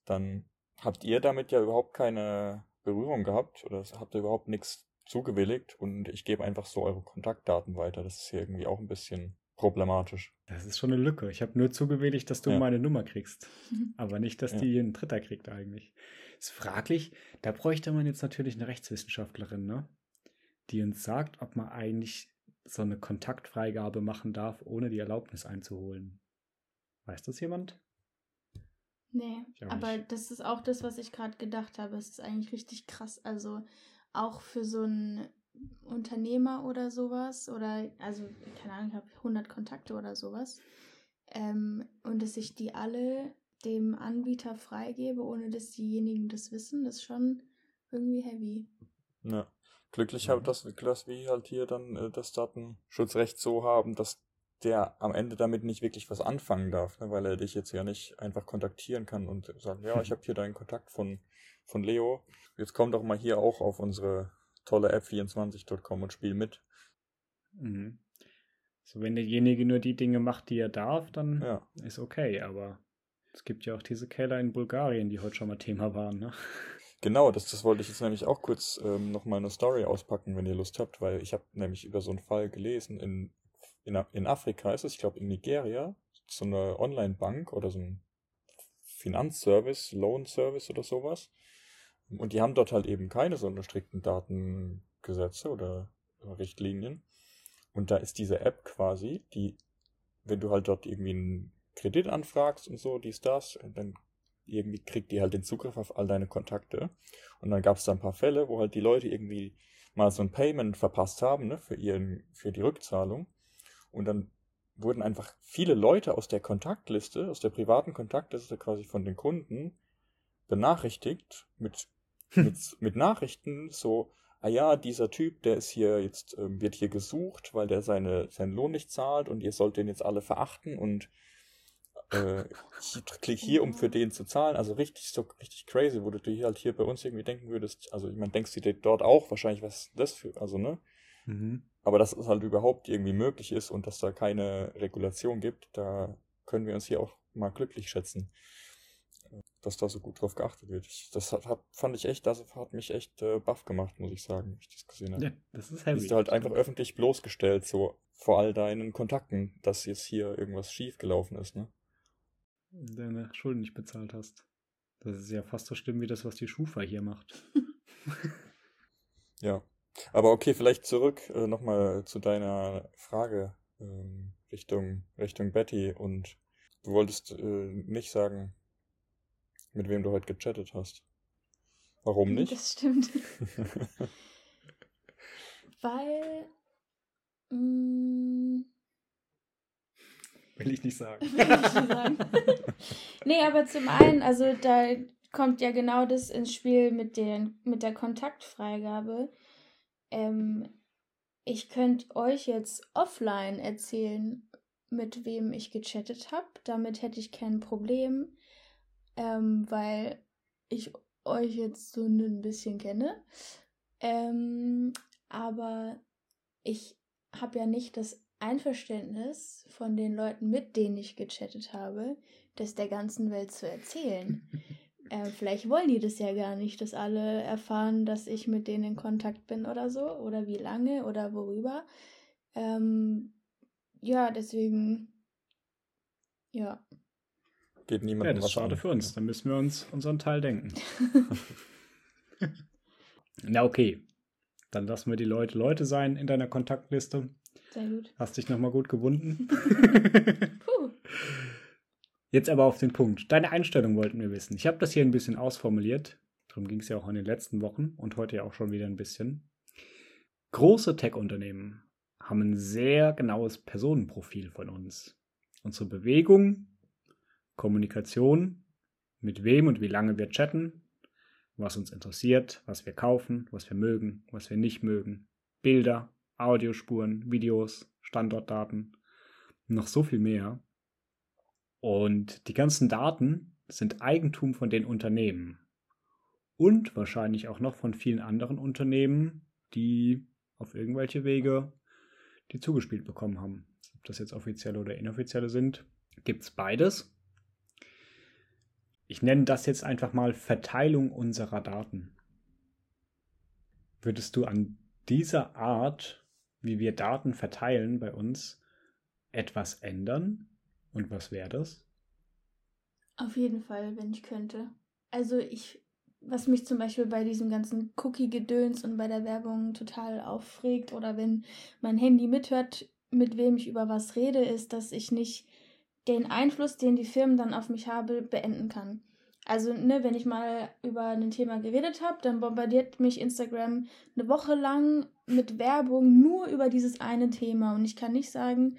dann habt ihr damit ja überhaupt keine Berührung gehabt oder habt ihr überhaupt nichts zugewilligt und ich gebe einfach so eure Kontaktdaten weiter. Das ist hier irgendwie auch ein bisschen problematisch. Das ist schon eine Lücke. Ich habe nur zugewilligt, dass du ja. meine Nummer kriegst. Aber nicht, dass ja. die ein Dritter kriegt eigentlich. Ist fraglich. Da bräuchte man jetzt natürlich eine Rechtswissenschaftlerin, ne? Die uns sagt, ob man eigentlich so eine Kontaktfreigabe machen darf, ohne die Erlaubnis einzuholen. Weiß das jemand? Nee, aber nicht. das ist auch das, was ich gerade gedacht habe. Es ist eigentlich richtig krass. Also auch für so einen Unternehmer oder sowas oder, also, keine Ahnung, ich habe 100 Kontakte oder sowas. Ähm, und dass ich die alle dem Anbieter freigebe, ohne dass diejenigen das wissen, das ist schon irgendwie heavy. Ja. Glücklich halt, dass, dass wir halt hier dann äh, das Datenschutzrecht so haben, dass der am Ende damit nicht wirklich was anfangen darf, ne, weil er dich jetzt ja nicht einfach kontaktieren kann und sagen, ja, ich habe hier deinen Kontakt von, von Leo. Jetzt komm doch mal hier auch auf unsere tolle App24.com und spiel mit. Mhm. So, wenn derjenige nur die Dinge macht, die er darf, dann ja. ist okay, aber es gibt ja auch diese Keller in Bulgarien, die heute schon mal Thema waren, ne? Genau, das, das wollte ich jetzt nämlich auch kurz ähm, nochmal eine Story auspacken, wenn ihr Lust habt, weil ich habe nämlich über so einen Fall gelesen in in, in Afrika ist es, ich glaube in Nigeria, so eine Online-Bank oder so ein Finanzservice, Loan-Service oder sowas. Und die haben dort halt eben keine so strikten Datengesetze oder Richtlinien. Und da ist diese App quasi, die, wenn du halt dort irgendwie einen Kredit anfragst und so, dies, das, dann irgendwie kriegt die halt den Zugriff auf all deine Kontakte. Und dann gab es da ein paar Fälle, wo halt die Leute irgendwie mal so ein Payment verpasst haben, ne, für ihren, für die Rückzahlung. Und dann wurden einfach viele Leute aus der Kontaktliste, aus der privaten Kontaktliste quasi von den Kunden benachrichtigt mit, mit, mit Nachrichten so, ah ja, dieser Typ, der ist hier jetzt, ähm, wird hier gesucht, weil der seine, seinen Lohn nicht zahlt und ihr sollt den jetzt alle verachten und äh, klick hier, um für den zu zahlen. Also richtig so richtig crazy, wo du dir halt hier bei uns irgendwie denken würdest, also ich meine, denkst du dir dort auch wahrscheinlich, was das für, also ne? Mhm. Aber dass es halt überhaupt irgendwie möglich ist und dass da keine Regulation gibt, da können wir uns hier auch mal glücklich schätzen, dass da so gut drauf geachtet wird. Ich, das hat, hat, fand ich echt, das hat mich echt äh, baff gemacht, muss ich sagen, wenn ich das gesehen habe. Ja, das ist heavy. Bist du halt einfach öffentlich bloßgestellt, so vor all deinen Kontakten, dass jetzt hier irgendwas schief gelaufen ist, ne? Deine Schulden nicht bezahlt hast. Das ist ja fast so schlimm wie das, was die Schufa hier macht. ja. Aber okay, vielleicht zurück äh, nochmal zu deiner Frage ähm, Richtung, Richtung Betty und du wolltest äh, nicht sagen, mit wem du heute gechattet hast. Warum nicht? Das stimmt. Weil. Mh, mm, Will ich nicht sagen. Will ich nicht sagen. nee, aber zum einen, also da kommt ja genau das ins Spiel mit, den, mit der Kontaktfreigabe. Ähm, ich könnte euch jetzt offline erzählen, mit wem ich gechattet habe. Damit hätte ich kein Problem, ähm, weil ich euch jetzt so ein bisschen kenne. Ähm, aber ich habe ja nicht das Einverständnis von den Leuten, mit denen ich gechattet habe, das der ganzen Welt zu erzählen. Äh, vielleicht wollen die das ja gar nicht, dass alle erfahren, dass ich mit denen in Kontakt bin oder so, oder wie lange oder worüber. Ähm, ja, deswegen, ja. Geht niemand ja, das ist schade an. für uns. Dann müssen wir uns unseren Teil denken. Na okay, dann lassen wir die Leute Leute sein in deiner Kontaktliste. Sehr gut. Hast dich nochmal gut gewunden. Puh. Jetzt aber auf den Punkt. Deine Einstellung wollten wir wissen. Ich habe das hier ein bisschen ausformuliert. Darum ging es ja auch in den letzten Wochen und heute ja auch schon wieder ein bisschen. Große Tech-Unternehmen haben ein sehr genaues Personenprofil von uns. Unsere Bewegung, Kommunikation, mit wem und wie lange wir chatten, was uns interessiert, was wir kaufen, was wir mögen, was wir nicht mögen, Bilder, Audiospuren, Videos, Standortdaten, noch so viel mehr. Und die ganzen Daten sind Eigentum von den Unternehmen. Und wahrscheinlich auch noch von vielen anderen Unternehmen, die auf irgendwelche Wege die zugespielt bekommen haben. das jetzt offizielle oder inoffizielle sind, gibt es beides. Ich nenne das jetzt einfach mal Verteilung unserer Daten. Würdest du an dieser Art, wie wir Daten verteilen bei uns, etwas ändern? Und was wäre das? Auf jeden Fall, wenn ich könnte. Also ich, was mich zum Beispiel bei diesem ganzen Cookie-Gedöns und bei der Werbung total aufregt oder wenn mein Handy mithört, mit wem ich über was rede, ist, dass ich nicht den Einfluss, den die Firmen dann auf mich haben, beenden kann. Also, ne, wenn ich mal über ein Thema geredet habe, dann bombardiert mich Instagram eine Woche lang mit Werbung nur über dieses eine Thema. Und ich kann nicht sagen,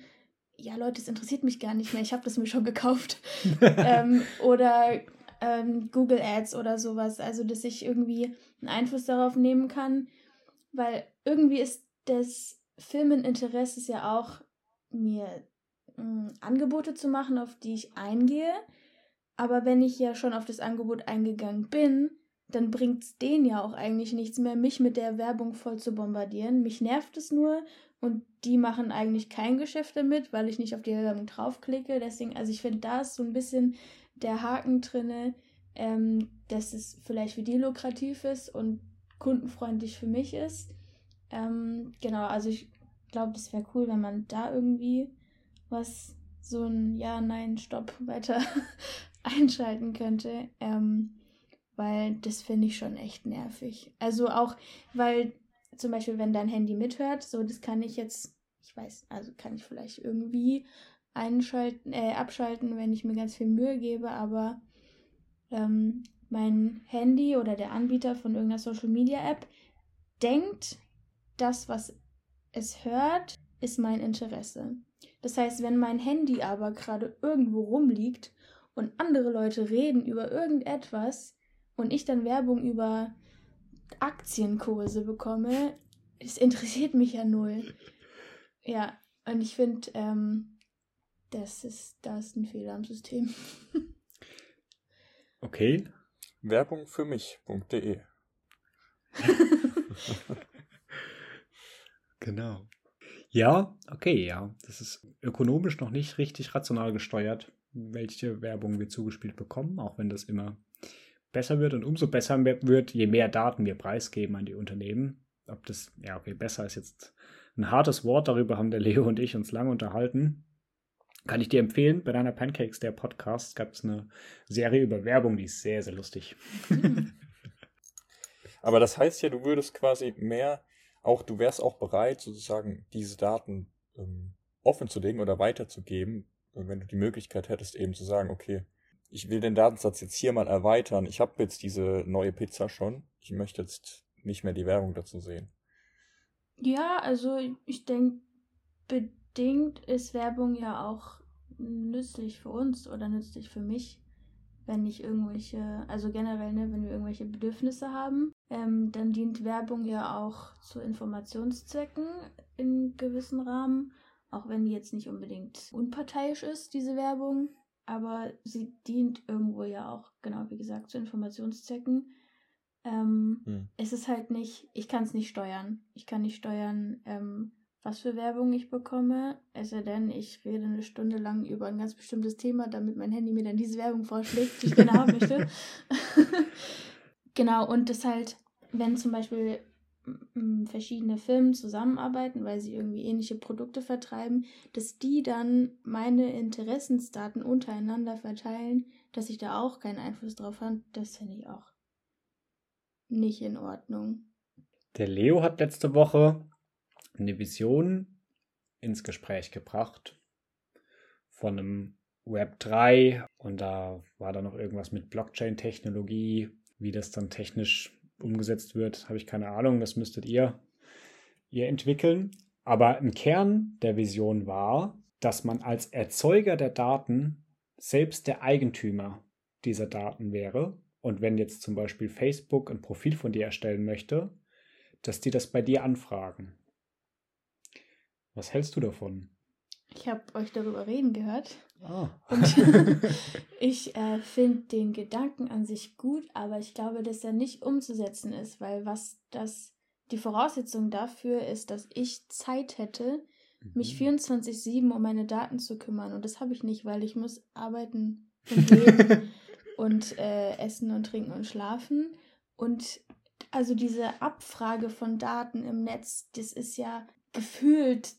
ja Leute, es interessiert mich gar nicht mehr, ich habe das mir schon gekauft. ähm, oder ähm, Google Ads oder sowas. Also, dass ich irgendwie einen Einfluss darauf nehmen kann. Weil irgendwie ist das Firmeninteresse ja auch, mir mh, mm, Angebote zu machen, auf die ich eingehe. Aber wenn ich ja schon auf das Angebot eingegangen bin, dann bringt es denen ja auch eigentlich nichts mehr, mich mit der Werbung voll zu bombardieren. Mich nervt es nur und die machen eigentlich kein Geschäft damit, weil ich nicht auf die Werbung draufklicke. Deswegen, also ich finde, da ist so ein bisschen der Haken drinne, ähm, dass es vielleicht für die lukrativ ist und kundenfreundlich für mich ist. Ähm, genau, also ich glaube, das wäre cool, wenn man da irgendwie was, so ein Ja, Nein, Stopp weiter einschalten könnte. Ähm, weil das finde ich schon echt nervig. Also auch, weil zum Beispiel, wenn dein Handy mithört, so das kann ich jetzt, ich weiß, also kann ich vielleicht irgendwie einschalten, äh, abschalten, wenn ich mir ganz viel Mühe gebe, aber ähm, mein Handy oder der Anbieter von irgendeiner Social Media App denkt, das, was es hört, ist mein Interesse. Das heißt, wenn mein Handy aber gerade irgendwo rumliegt und andere Leute reden über irgendetwas und ich dann Werbung über Aktienkurse bekomme, es interessiert mich ja null. Ja, und ich finde, ähm, das ist, da ist ein Fehler am System. okay. Werbung für mich.de. genau. Ja, okay, ja. Das ist ökonomisch noch nicht richtig rational gesteuert, welche Werbung wir zugespielt bekommen, auch wenn das immer besser wird und umso besser wird, je mehr Daten wir preisgeben an die Unternehmen. Ob das, ja, okay, besser ist jetzt ein hartes Wort, darüber haben der Leo und ich uns lange unterhalten. Kann ich dir empfehlen, bei deiner Pancakes, der Podcast, gab es eine Serie über Werbung, die ist sehr, sehr lustig. Aber das heißt ja, du würdest quasi mehr, auch du wärst auch bereit, sozusagen diese Daten ähm, offen zu legen oder weiterzugeben, wenn du die Möglichkeit hättest, eben zu sagen, okay, ich will den Datensatz jetzt hier mal erweitern. Ich habe jetzt diese neue Pizza schon. Ich möchte jetzt nicht mehr die Werbung dazu sehen. Ja, also ich denke, bedingt ist Werbung ja auch nützlich für uns oder nützlich für mich, wenn ich irgendwelche, also generell, ne, wenn wir irgendwelche Bedürfnisse haben, ähm, dann dient Werbung ja auch zu Informationszwecken in gewissen Rahmen, auch wenn die jetzt nicht unbedingt unparteiisch ist, diese Werbung aber sie dient irgendwo ja auch, genau wie gesagt, zu Informationszwecken. Ähm, hm. Es ist halt nicht, ich kann es nicht steuern. Ich kann nicht steuern, ähm, was für Werbung ich bekomme. Es sei denn, ich rede eine Stunde lang über ein ganz bestimmtes Thema, damit mein Handy mir dann diese Werbung vorschlägt, die ich gerne haben möchte. genau, und das halt, wenn zum Beispiel verschiedene Firmen zusammenarbeiten, weil sie irgendwie ähnliche Produkte vertreiben, dass die dann meine Interessensdaten untereinander verteilen, dass ich da auch keinen Einfluss drauf habe, das finde ich auch nicht in Ordnung. Der Leo hat letzte Woche eine Vision ins Gespräch gebracht von einem Web 3 und da war da noch irgendwas mit Blockchain-Technologie, wie das dann technisch umgesetzt wird, habe ich keine Ahnung. Das müsstet ihr, ihr entwickeln. Aber im Kern der Vision war, dass man als Erzeuger der Daten selbst der Eigentümer dieser Daten wäre. Und wenn jetzt zum Beispiel Facebook ein Profil von dir erstellen möchte, dass die das bei dir anfragen. Was hältst du davon? Ich habe euch darüber reden gehört. Ah. Und ich äh, finde den Gedanken an sich gut, aber ich glaube, dass er nicht umzusetzen ist, weil was das die Voraussetzung dafür ist, dass ich Zeit hätte, mich 24-7 um meine Daten zu kümmern. Und das habe ich nicht, weil ich muss arbeiten und leben und äh, essen und trinken und schlafen. Und also diese Abfrage von Daten im Netz, das ist ja gefühlt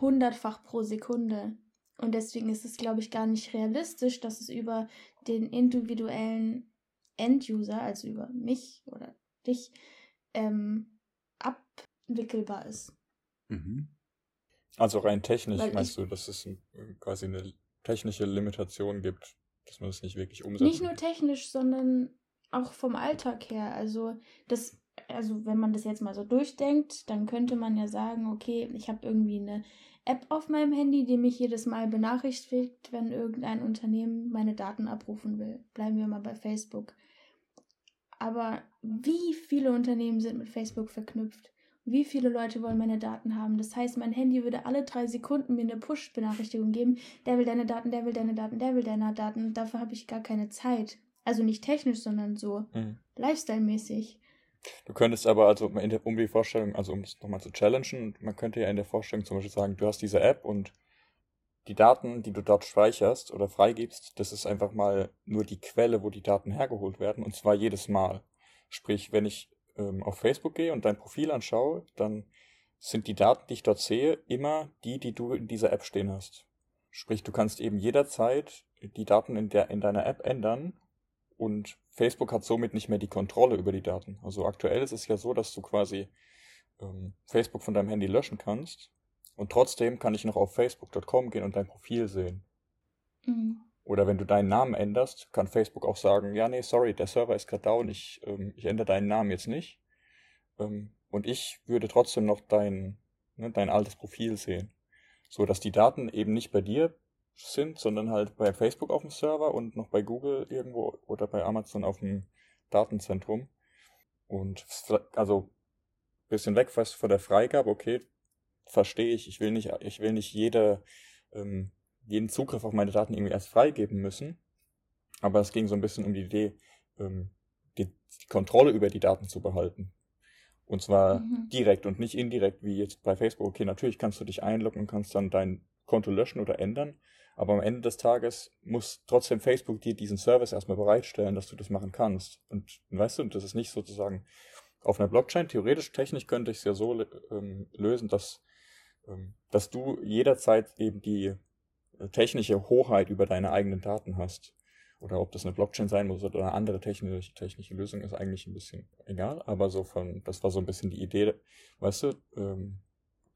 hundertfach pro Sekunde. Und deswegen ist es, glaube ich, gar nicht realistisch, dass es über den individuellen Enduser, also über mich oder dich, ähm, abwickelbar ist. Mhm. Also rein technisch Weil meinst ich- du, dass es ein, quasi eine technische Limitation gibt, dass man es nicht wirklich umsetzen Nicht nur technisch, sondern auch vom Alltag her. Also das, also wenn man das jetzt mal so durchdenkt, dann könnte man ja sagen, okay, ich habe irgendwie eine App auf meinem Handy, die mich jedes Mal benachrichtigt, wenn irgendein Unternehmen meine Daten abrufen will. Bleiben wir mal bei Facebook. Aber wie viele Unternehmen sind mit Facebook verknüpft? Wie viele Leute wollen meine Daten haben? Das heißt, mein Handy würde alle drei Sekunden mir eine Push-Benachrichtigung geben. Der will deine Daten, der will deine Daten, der will deine Daten. Dafür habe ich gar keine Zeit. Also nicht technisch, sondern so Mhm. lifestyle-mäßig. Du könntest aber also in der, um die Vorstellung, also um es nochmal zu challengen, man könnte ja in der Vorstellung zum Beispiel sagen, du hast diese App und die Daten, die du dort speicherst oder freigibst, das ist einfach mal nur die Quelle, wo die Daten hergeholt werden und zwar jedes Mal. Sprich, wenn ich ähm, auf Facebook gehe und dein Profil anschaue, dann sind die Daten, die ich dort sehe, immer die, die du in dieser App stehen hast. Sprich, du kannst eben jederzeit die Daten in, der, in deiner App ändern und Facebook hat somit nicht mehr die Kontrolle über die Daten. Also aktuell ist es ja so, dass du quasi ähm, Facebook von deinem Handy löschen kannst und trotzdem kann ich noch auf facebook.com gehen und dein Profil sehen. Mhm. Oder wenn du deinen Namen änderst, kann Facebook auch sagen, ja, nee, sorry, der Server ist gerade down, ich, ähm, ich ändere deinen Namen jetzt nicht. Ähm, und ich würde trotzdem noch dein, ne, dein altes Profil sehen. So dass die Daten eben nicht bei dir sind, sondern halt bei Facebook auf dem Server und noch bei Google irgendwo oder bei Amazon auf dem Datenzentrum. Und also bisschen weg was von der Freigabe, okay, verstehe ich, ich will nicht, ich will nicht jede, ähm, jeden Zugriff auf meine Daten irgendwie erst freigeben müssen. Aber es ging so ein bisschen um die Idee, ähm, die, die Kontrolle über die Daten zu behalten. Und zwar Mhm. direkt und nicht indirekt, wie jetzt bei Facebook. Okay, natürlich kannst du dich einloggen und kannst dann dein Konto löschen oder ändern. Aber am Ende des Tages muss trotzdem Facebook dir diesen Service erstmal bereitstellen, dass du das machen kannst. Und weißt du, das ist nicht sozusagen auf einer Blockchain. Theoretisch, technisch könnte ich es ja so ähm, lösen, dass, ähm, dass du jederzeit eben die äh, technische Hoheit über deine eigenen Daten hast. Oder ob das eine Blockchain sein muss oder eine andere technische, technische Lösung, ist eigentlich ein bisschen egal. Aber so von, das war so ein bisschen die Idee, weißt du, ähm,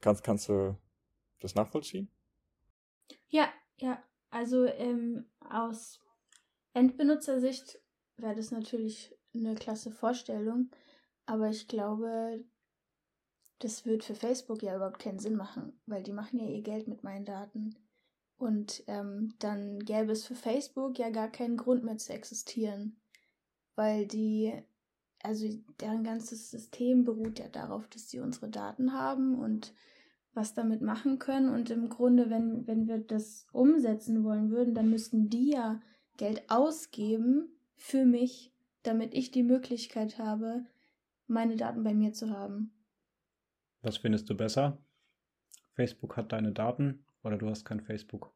kannst, kannst du das nachvollziehen? Ja, ja. Also ähm, aus Endbenutzersicht wäre das natürlich eine klasse Vorstellung. Aber ich glaube, das wird für Facebook ja überhaupt keinen Sinn machen, weil die machen ja ihr Geld mit meinen Daten. Und ähm, dann gäbe es für Facebook ja gar keinen Grund mehr zu existieren, weil die, also deren ganzes System beruht ja darauf, dass sie unsere Daten haben und was damit machen können. Und im Grunde, wenn, wenn wir das umsetzen wollen würden, dann müssten die ja Geld ausgeben für mich, damit ich die Möglichkeit habe, meine Daten bei mir zu haben. Was findest du besser? Facebook hat deine Daten oder du hast kein Facebook?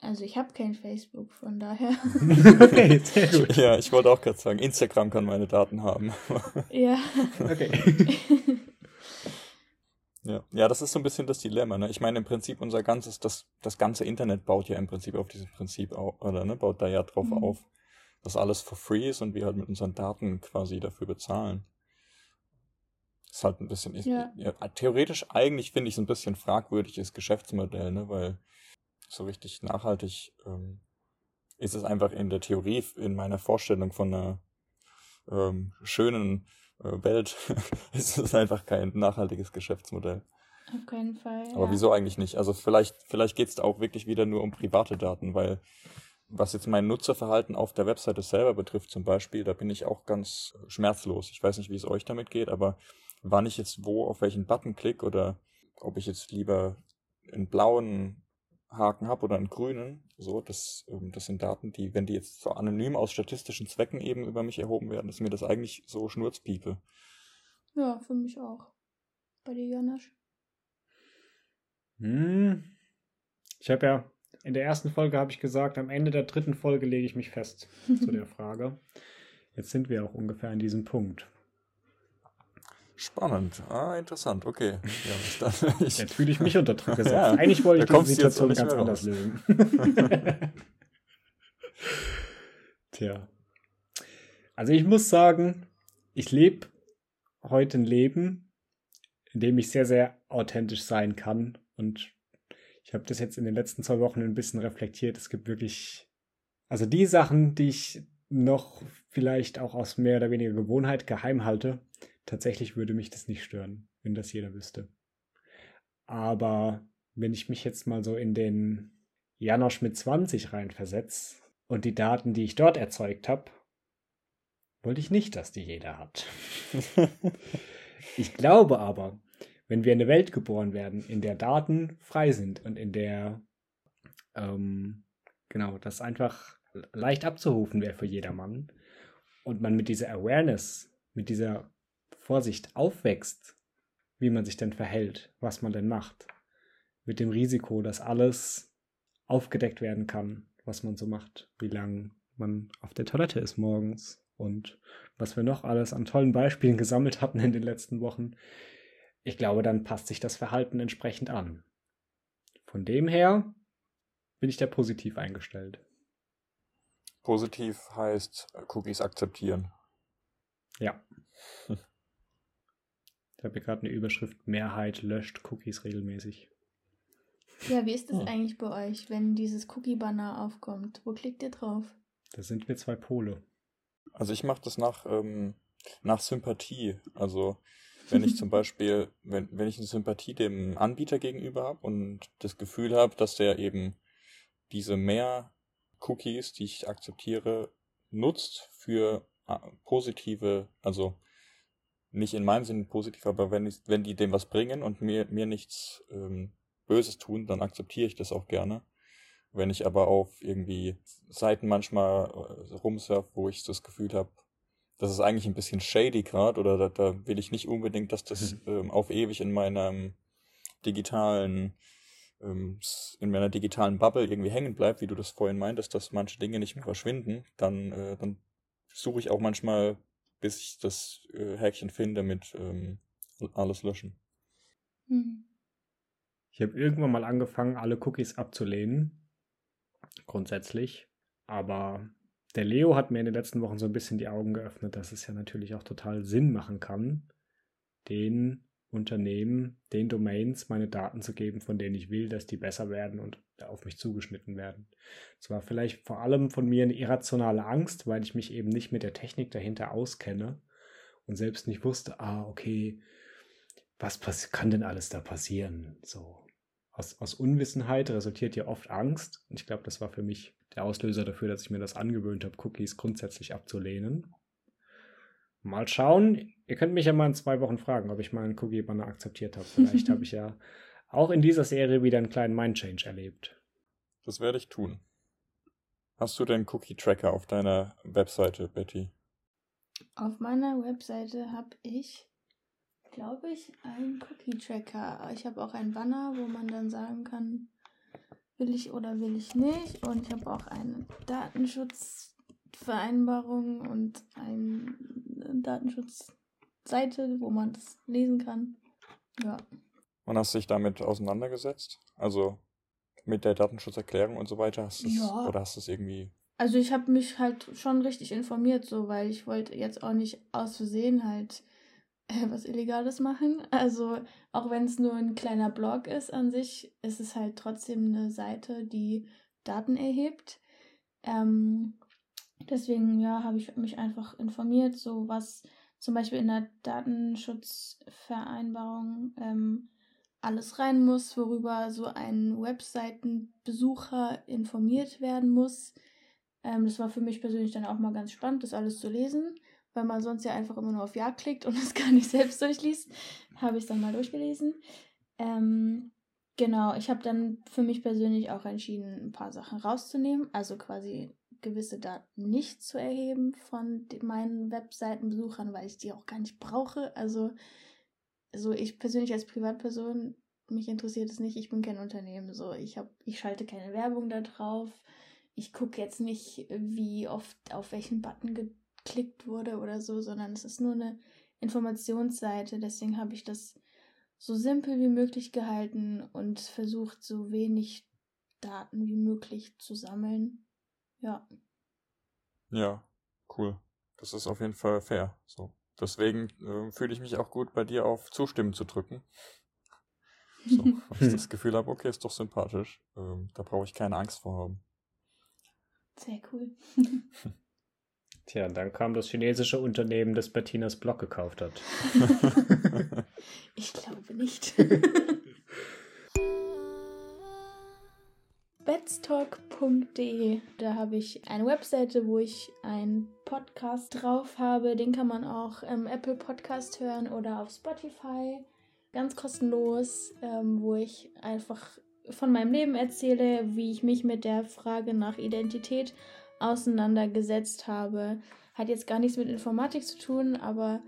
Also ich habe kein Facebook, von daher. okay, sehr gut. Ja, ich wollte auch gerade sagen, Instagram kann meine Daten haben. ja. Okay. Ja, ja, das ist so ein bisschen das Dilemma. Ne? Ich meine, im Prinzip unser ganzes, das, das ganze Internet baut ja im Prinzip auf diesem Prinzip auf, oder ne, baut da ja drauf Mhm. auf, dass alles for free ist und wir halt mit unseren Daten quasi dafür bezahlen. Ist halt ein bisschen, Ja. ja, theoretisch eigentlich finde ich es ein bisschen fragwürdiges Geschäftsmodell, ne, weil so richtig nachhaltig ähm, ist es einfach in der Theorie, in meiner Vorstellung von einer ähm, schönen äh, Welt, ist es einfach kein nachhaltiges Geschäftsmodell. Auf keinen Fall. Aber ja. wieso eigentlich nicht? Also vielleicht, vielleicht geht es da auch wirklich wieder nur um private Daten, weil was jetzt mein Nutzerverhalten auf der Webseite selber betrifft zum Beispiel, da bin ich auch ganz schmerzlos. Ich weiß nicht, wie es euch damit geht, aber wann ich jetzt wo auf welchen Button klicke oder ob ich jetzt lieber einen blauen Haken habe oder einen grünen, so, das, ähm, das sind Daten, die, wenn die jetzt so anonym aus statistischen Zwecken eben über mich erhoben werden, ist mir das eigentlich so Schnurzpiepe. Ja, für mich auch. Bei dir, Janasch? Hm. Ich habe ja in der ersten Folge habe ich gesagt, am Ende der dritten Folge lege ich mich fest zu der Frage. Jetzt sind wir auch ungefähr an diesem Punkt. Spannend. Ah, interessant. Okay. Ja, jetzt fühle ich mich unter Druck gesetzt. Ja, Eigentlich wollte ich die Situation ganz anders lösen. Tja. Also ich muss sagen, ich lebe heute ein Leben, in dem ich sehr, sehr authentisch sein kann. Und ich habe das jetzt in den letzten zwei Wochen ein bisschen reflektiert. Es gibt wirklich, also die Sachen, die ich noch vielleicht auch aus mehr oder weniger Gewohnheit geheim halte, tatsächlich würde mich das nicht stören, wenn das jeder wüsste. Aber wenn ich mich jetzt mal so in den Janosch mit 20 reinversetze und die Daten, die ich dort erzeugt habe, wollte ich nicht, dass die jeder hat. ich glaube aber, wenn wir in eine Welt geboren werden, in der Daten frei sind und in der ähm, genau das einfach leicht abzurufen wäre für jedermann und man mit dieser Awareness, mit dieser Vorsicht aufwächst, wie man sich denn verhält, was man denn macht, mit dem Risiko, dass alles aufgedeckt werden kann, was man so macht, wie lange man auf der Toilette ist morgens und was wir noch alles an tollen Beispielen gesammelt hatten in den letzten Wochen. Ich glaube, dann passt sich das Verhalten entsprechend an. Von dem her bin ich da positiv eingestellt. Positiv heißt Cookies akzeptieren. Ja. Ich habe hier gerade eine Überschrift, Mehrheit löscht Cookies regelmäßig. Ja, wie ist das oh. eigentlich bei euch, wenn dieses Cookie-Banner aufkommt? Wo klickt ihr drauf? Da sind wir zwei Pole. Also ich mache das nach, ähm, nach Sympathie. Also wenn ich zum Beispiel, wenn, wenn ich eine Sympathie dem Anbieter gegenüber habe und das Gefühl habe, dass der eben diese mehr Cookies, die ich akzeptiere, nutzt für äh, positive, also nicht in meinem Sinne positiv, aber wenn, ich, wenn die dem was bringen und mir, mir nichts ähm, Böses tun, dann akzeptiere ich das auch gerne. Wenn ich aber auf irgendwie Seiten manchmal äh, rumsurf, wo ich das Gefühl habe, das ist eigentlich ein bisschen shady gerade oder da, da, will ich nicht unbedingt, dass das mhm. ähm, auf ewig in meinem digitalen ähm, in meiner digitalen Bubble irgendwie hängen bleibt, wie du das vorhin meintest, dass manche Dinge nicht mehr verschwinden, dann, äh, dann suche ich auch manchmal bis ich das äh, Häkchen finde mit ähm, alles löschen. Hm. Ich habe irgendwann mal angefangen, alle Cookies abzulehnen. Grundsätzlich. Aber der Leo hat mir in den letzten Wochen so ein bisschen die Augen geöffnet, dass es ja natürlich auch total Sinn machen kann, den Unternehmen, den Domains meine Daten zu geben, von denen ich will, dass die besser werden und auf mich zugeschnitten werden. Es war vielleicht vor allem von mir eine irrationale Angst, weil ich mich eben nicht mit der Technik dahinter auskenne und selbst nicht wusste, ah, okay, was kann denn alles da passieren? So. Aus, aus Unwissenheit resultiert ja oft Angst. Und ich glaube, das war für mich der Auslöser dafür, dass ich mir das angewöhnt habe, Cookies grundsätzlich abzulehnen. Mal schauen. Ihr könnt mich ja mal in zwei Wochen fragen, ob ich mal einen Cookie-Banner akzeptiert habe. Vielleicht habe ich ja auch in dieser Serie wieder einen kleinen Mind-Change erlebt. Das werde ich tun. Hast du den Cookie-Tracker auf deiner Webseite, Betty? Auf meiner Webseite habe ich, glaube ich, einen Cookie-Tracker. Ich habe auch einen Banner, wo man dann sagen kann, will ich oder will ich nicht. Und ich habe auch eine Datenschutzvereinbarung und eine Datenschutzseite, wo man das lesen kann. Ja. Und hast du dich damit auseinandergesetzt? Also mit der Datenschutzerklärung und so weiter? Hast ja. Oder hast du es irgendwie. Also ich habe mich halt schon richtig informiert, so, weil ich wollte jetzt auch nicht aus Versehen halt äh, was Illegales machen. Also auch wenn es nur ein kleiner Blog ist an sich, ist es halt trotzdem eine Seite, die Daten erhebt. Ähm, deswegen, ja, habe ich mich einfach informiert, so was zum Beispiel in der Datenschutzvereinbarung ähm, alles rein muss, worüber so ein Webseitenbesucher informiert werden muss. Ähm, das war für mich persönlich dann auch mal ganz spannend, das alles zu lesen, weil man sonst ja einfach immer nur auf Ja klickt und es gar nicht selbst durchliest. Habe ich es dann mal durchgelesen. Ähm, genau, ich habe dann für mich persönlich auch entschieden, ein paar Sachen rauszunehmen, also quasi gewisse Daten nicht zu erheben von meinen Webseitenbesuchern, weil ich die auch gar nicht brauche. Also so ich persönlich als Privatperson mich interessiert es nicht, ich bin kein Unternehmen. So, ich habe, ich schalte keine Werbung da drauf. Ich gucke jetzt nicht, wie oft auf welchen Button geklickt wurde oder so, sondern es ist nur eine Informationsseite. Deswegen habe ich das so simpel wie möglich gehalten und versucht, so wenig Daten wie möglich zu sammeln. Ja. Ja, cool. Das ist auf jeden Fall fair. So. Deswegen äh, fühle ich mich auch gut, bei dir auf Zustimmen zu drücken. So, weil ich das Gefühl habe, okay, ist doch sympathisch. Ähm, da brauche ich keine Angst vor haben. Sehr cool. Tja, dann kam das chinesische Unternehmen, das Bettinas Blog gekauft hat. ich glaube nicht. Betstalk.de. Da habe ich eine Webseite, wo ich einen Podcast drauf habe. Den kann man auch im Apple Podcast hören oder auf Spotify. Ganz kostenlos, ähm, wo ich einfach von meinem Leben erzähle, wie ich mich mit der Frage nach Identität auseinandergesetzt habe. Hat jetzt gar nichts mit Informatik zu tun, aber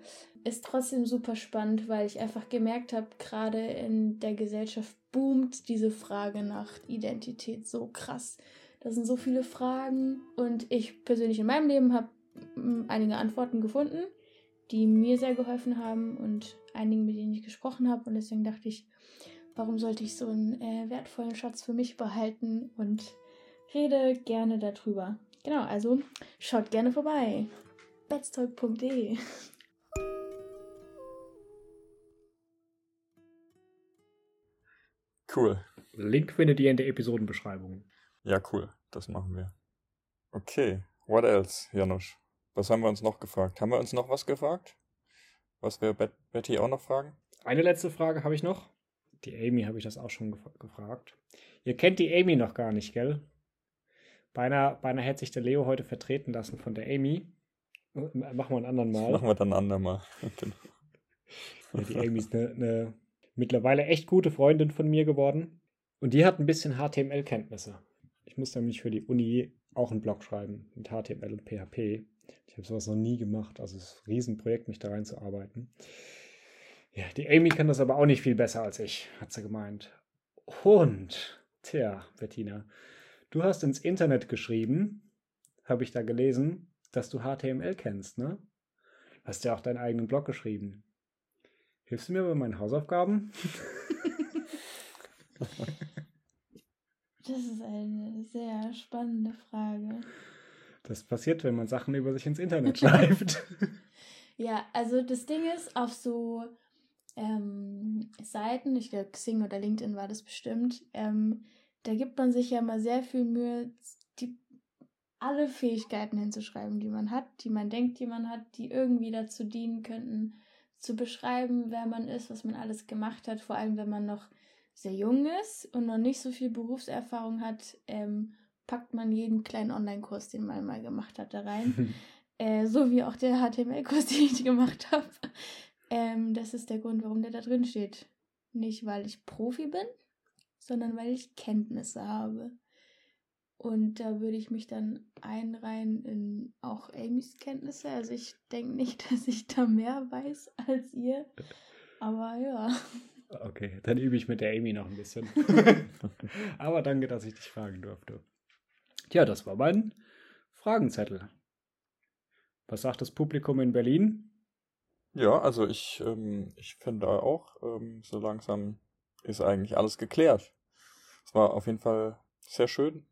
ist trotzdem super spannend, weil ich einfach gemerkt habe, gerade in der Gesellschaft boomt diese Frage nach Identität so krass. Da sind so viele Fragen und ich persönlich in meinem Leben habe hm, einige Antworten gefunden, die mir sehr geholfen haben und einigen, mit denen ich gesprochen habe. Und deswegen dachte ich, warum sollte ich so einen äh, wertvollen Schatz für mich behalten und rede gerne darüber. Genau, also schaut gerne vorbei. Betstock.de Cool. Link findet ihr in der Episodenbeschreibung. Ja, cool. Das machen wir. Okay. What else, Janusz? Was haben wir uns noch gefragt? Haben wir uns noch was gefragt? Was wir Bet Betty auch noch fragen? Eine letzte Frage habe ich noch. Die Amy habe ich das auch schon gef gefragt. Ihr kennt die Amy noch gar nicht, gell? Beinahe, beinahe hätte sich der Leo heute vertreten lassen von der Amy. Machen wir einen anderen Mal. Das machen wir dann ein andermal. Genau. ja, die Amy ist eine, eine mittlerweile echt gute Freundin von mir geworden. Und die hat ein bisschen HTML-Kenntnisse. Ich muss nämlich für die Uni auch einen Blog schreiben mit HTML und PHP. Ich habe sowas noch nie gemacht. Also es ist ein Riesenprojekt, mich da reinzuarbeiten. Ja, die Amy kann das aber auch nicht viel besser als ich, hat sie gemeint. Und, tja, Bettina, du hast ins Internet geschrieben, habe ich da gelesen, dass du HTML kennst, ne? Hast ja auch deinen eigenen Blog geschrieben. Hilfst du mir bei meinen Hausaufgaben? das ist eine sehr spannende Frage. Das passiert, wenn man Sachen über sich ins Internet schreibt. ja, also das Ding ist, auf so ähm, Seiten, ich glaube Xing oder LinkedIn war das bestimmt, ähm, da gibt man sich ja mal sehr viel Mühe, die, alle Fähigkeiten hinzuschreiben, die man hat, die man denkt, die man hat, die irgendwie dazu dienen könnten, zu beschreiben, wer man ist, was man alles gemacht hat, vor allem wenn man noch sehr jung ist und noch nicht so viel Berufserfahrung hat, ähm, packt man jeden kleinen Online-Kurs, den man mal gemacht hat, da rein. äh, so wie auch der HTML-Kurs, den ich gemacht habe. Ähm, das ist der Grund, warum der da drin steht. Nicht, weil ich Profi bin, sondern weil ich Kenntnisse habe. Und da würde ich mich dann einreihen in auch Amys Kenntnisse. Also ich denke nicht, dass ich da mehr weiß als ihr. Aber ja. Okay, dann übe ich mit der Amy noch ein bisschen. Aber danke, dass ich dich fragen durfte. Tja, das war mein Fragenzettel. Was sagt das Publikum in Berlin? Ja, also ich, ähm, ich finde auch, ähm, so langsam ist eigentlich alles geklärt. Es war auf jeden Fall sehr schön,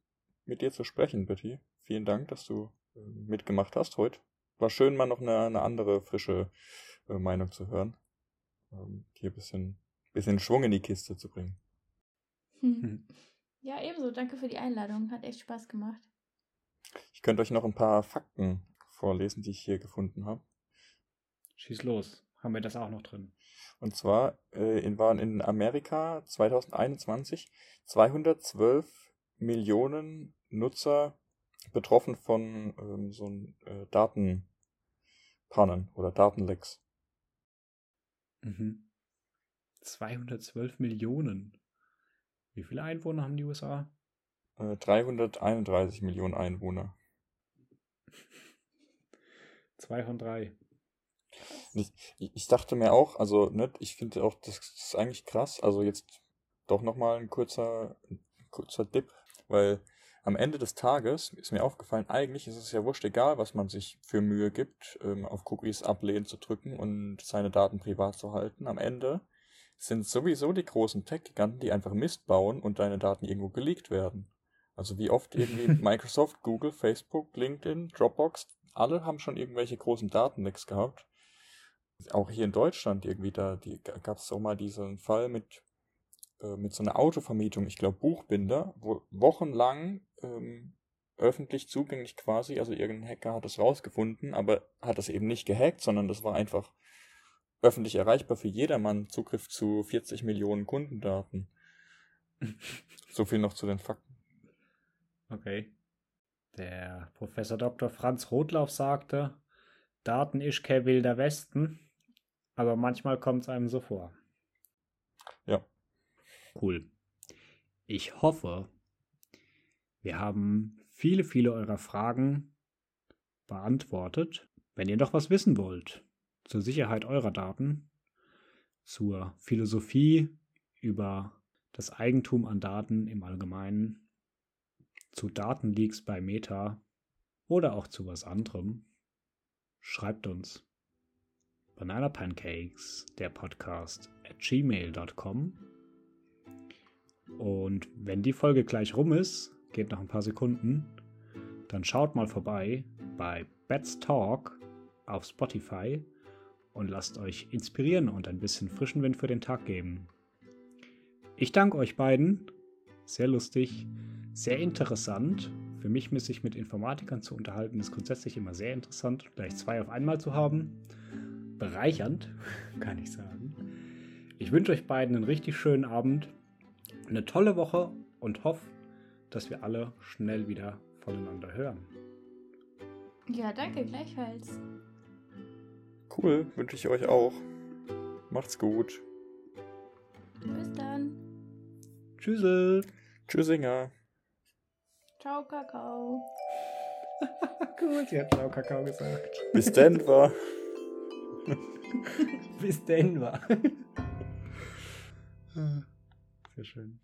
mit dir zu sprechen, Betty. Vielen Dank, dass du äh, mitgemacht hast heute. War schön, mal noch eine, eine andere, frische äh, Meinung zu hören. Ähm, hier ein bisschen, bisschen Schwung in die Kiste zu bringen. Hm. Ja, ebenso. Danke für die Einladung. Hat echt Spaß gemacht. Ich könnte euch noch ein paar Fakten vorlesen, die ich hier gefunden habe. Schieß los. Haben wir das auch noch drin? Und zwar äh, in, waren in Amerika 2021 212 Millionen Nutzer betroffen von ähm, so äh, Datenpannen oder Datenlecks. Mhm. 212 Millionen. Wie viele Einwohner haben die USA? Äh, 331 Millionen Einwohner. Zwei von drei. Ich, ich dachte mir auch, also, ne, ich finde auch, das ist eigentlich krass. Also jetzt doch nochmal ein kurzer, ein kurzer Dip, weil am Ende des Tages ist mir aufgefallen, eigentlich ist es ja wurscht egal, was man sich für Mühe gibt, ähm, auf Cookies ablehnen zu drücken und seine Daten privat zu halten. Am Ende sind sowieso die großen Tech-Giganten, die einfach Mist bauen und deine Daten irgendwo geleakt werden. Also wie oft irgendwie Microsoft, Google, Facebook, LinkedIn, Dropbox, alle haben schon irgendwelche großen Datenlecks gehabt. Auch hier in Deutschland irgendwie, da gab es auch mal diesen Fall mit, äh, mit so einer Autovermietung, ich glaube Buchbinder, wo wochenlang ähm, öffentlich zugänglich quasi, also irgendein Hacker hat das rausgefunden, aber hat das eben nicht gehackt, sondern das war einfach öffentlich erreichbar für jedermann Zugriff zu 40 Millionen Kundendaten. so viel noch zu den Fakten. Okay. Der Professor Dr. Franz Rotlauf sagte, Daten ist kein wilder Westen, aber manchmal kommt es einem so vor. Cool. Ich hoffe, wir haben viele, viele eurer Fragen beantwortet. Wenn ihr noch was wissen wollt, zur Sicherheit eurer Daten, zur Philosophie über das Eigentum an Daten im Allgemeinen, zu Datenleaks bei Meta oder auch zu was anderem, schreibt uns. Banana Pancakes, der Podcast, at gmail.com. Und wenn die Folge gleich rum ist, geht noch ein paar Sekunden, dann schaut mal vorbei bei Bats Talk auf Spotify und lasst euch inspirieren und ein bisschen frischen Wind für den Tag geben. Ich danke euch beiden. Sehr lustig, sehr interessant. Für mich, sich mit Informatikern zu unterhalten, ist grundsätzlich immer sehr interessant. Gleich zwei auf einmal zu haben. Bereichernd, kann ich sagen. Ich wünsche euch beiden einen richtig schönen Abend, eine tolle Woche und hoffe, dass wir alle schnell wieder voneinander hören. Ja, danke, gleichfalls. Cool, wünsche ich euch auch. Macht's gut. Bis dann. Tschüssel. Tschüssinger. Ciao, Kakao. cool, sie hat Ciao, Kakao gesagt. Bis Denver. Bis Denver. Sehr schön.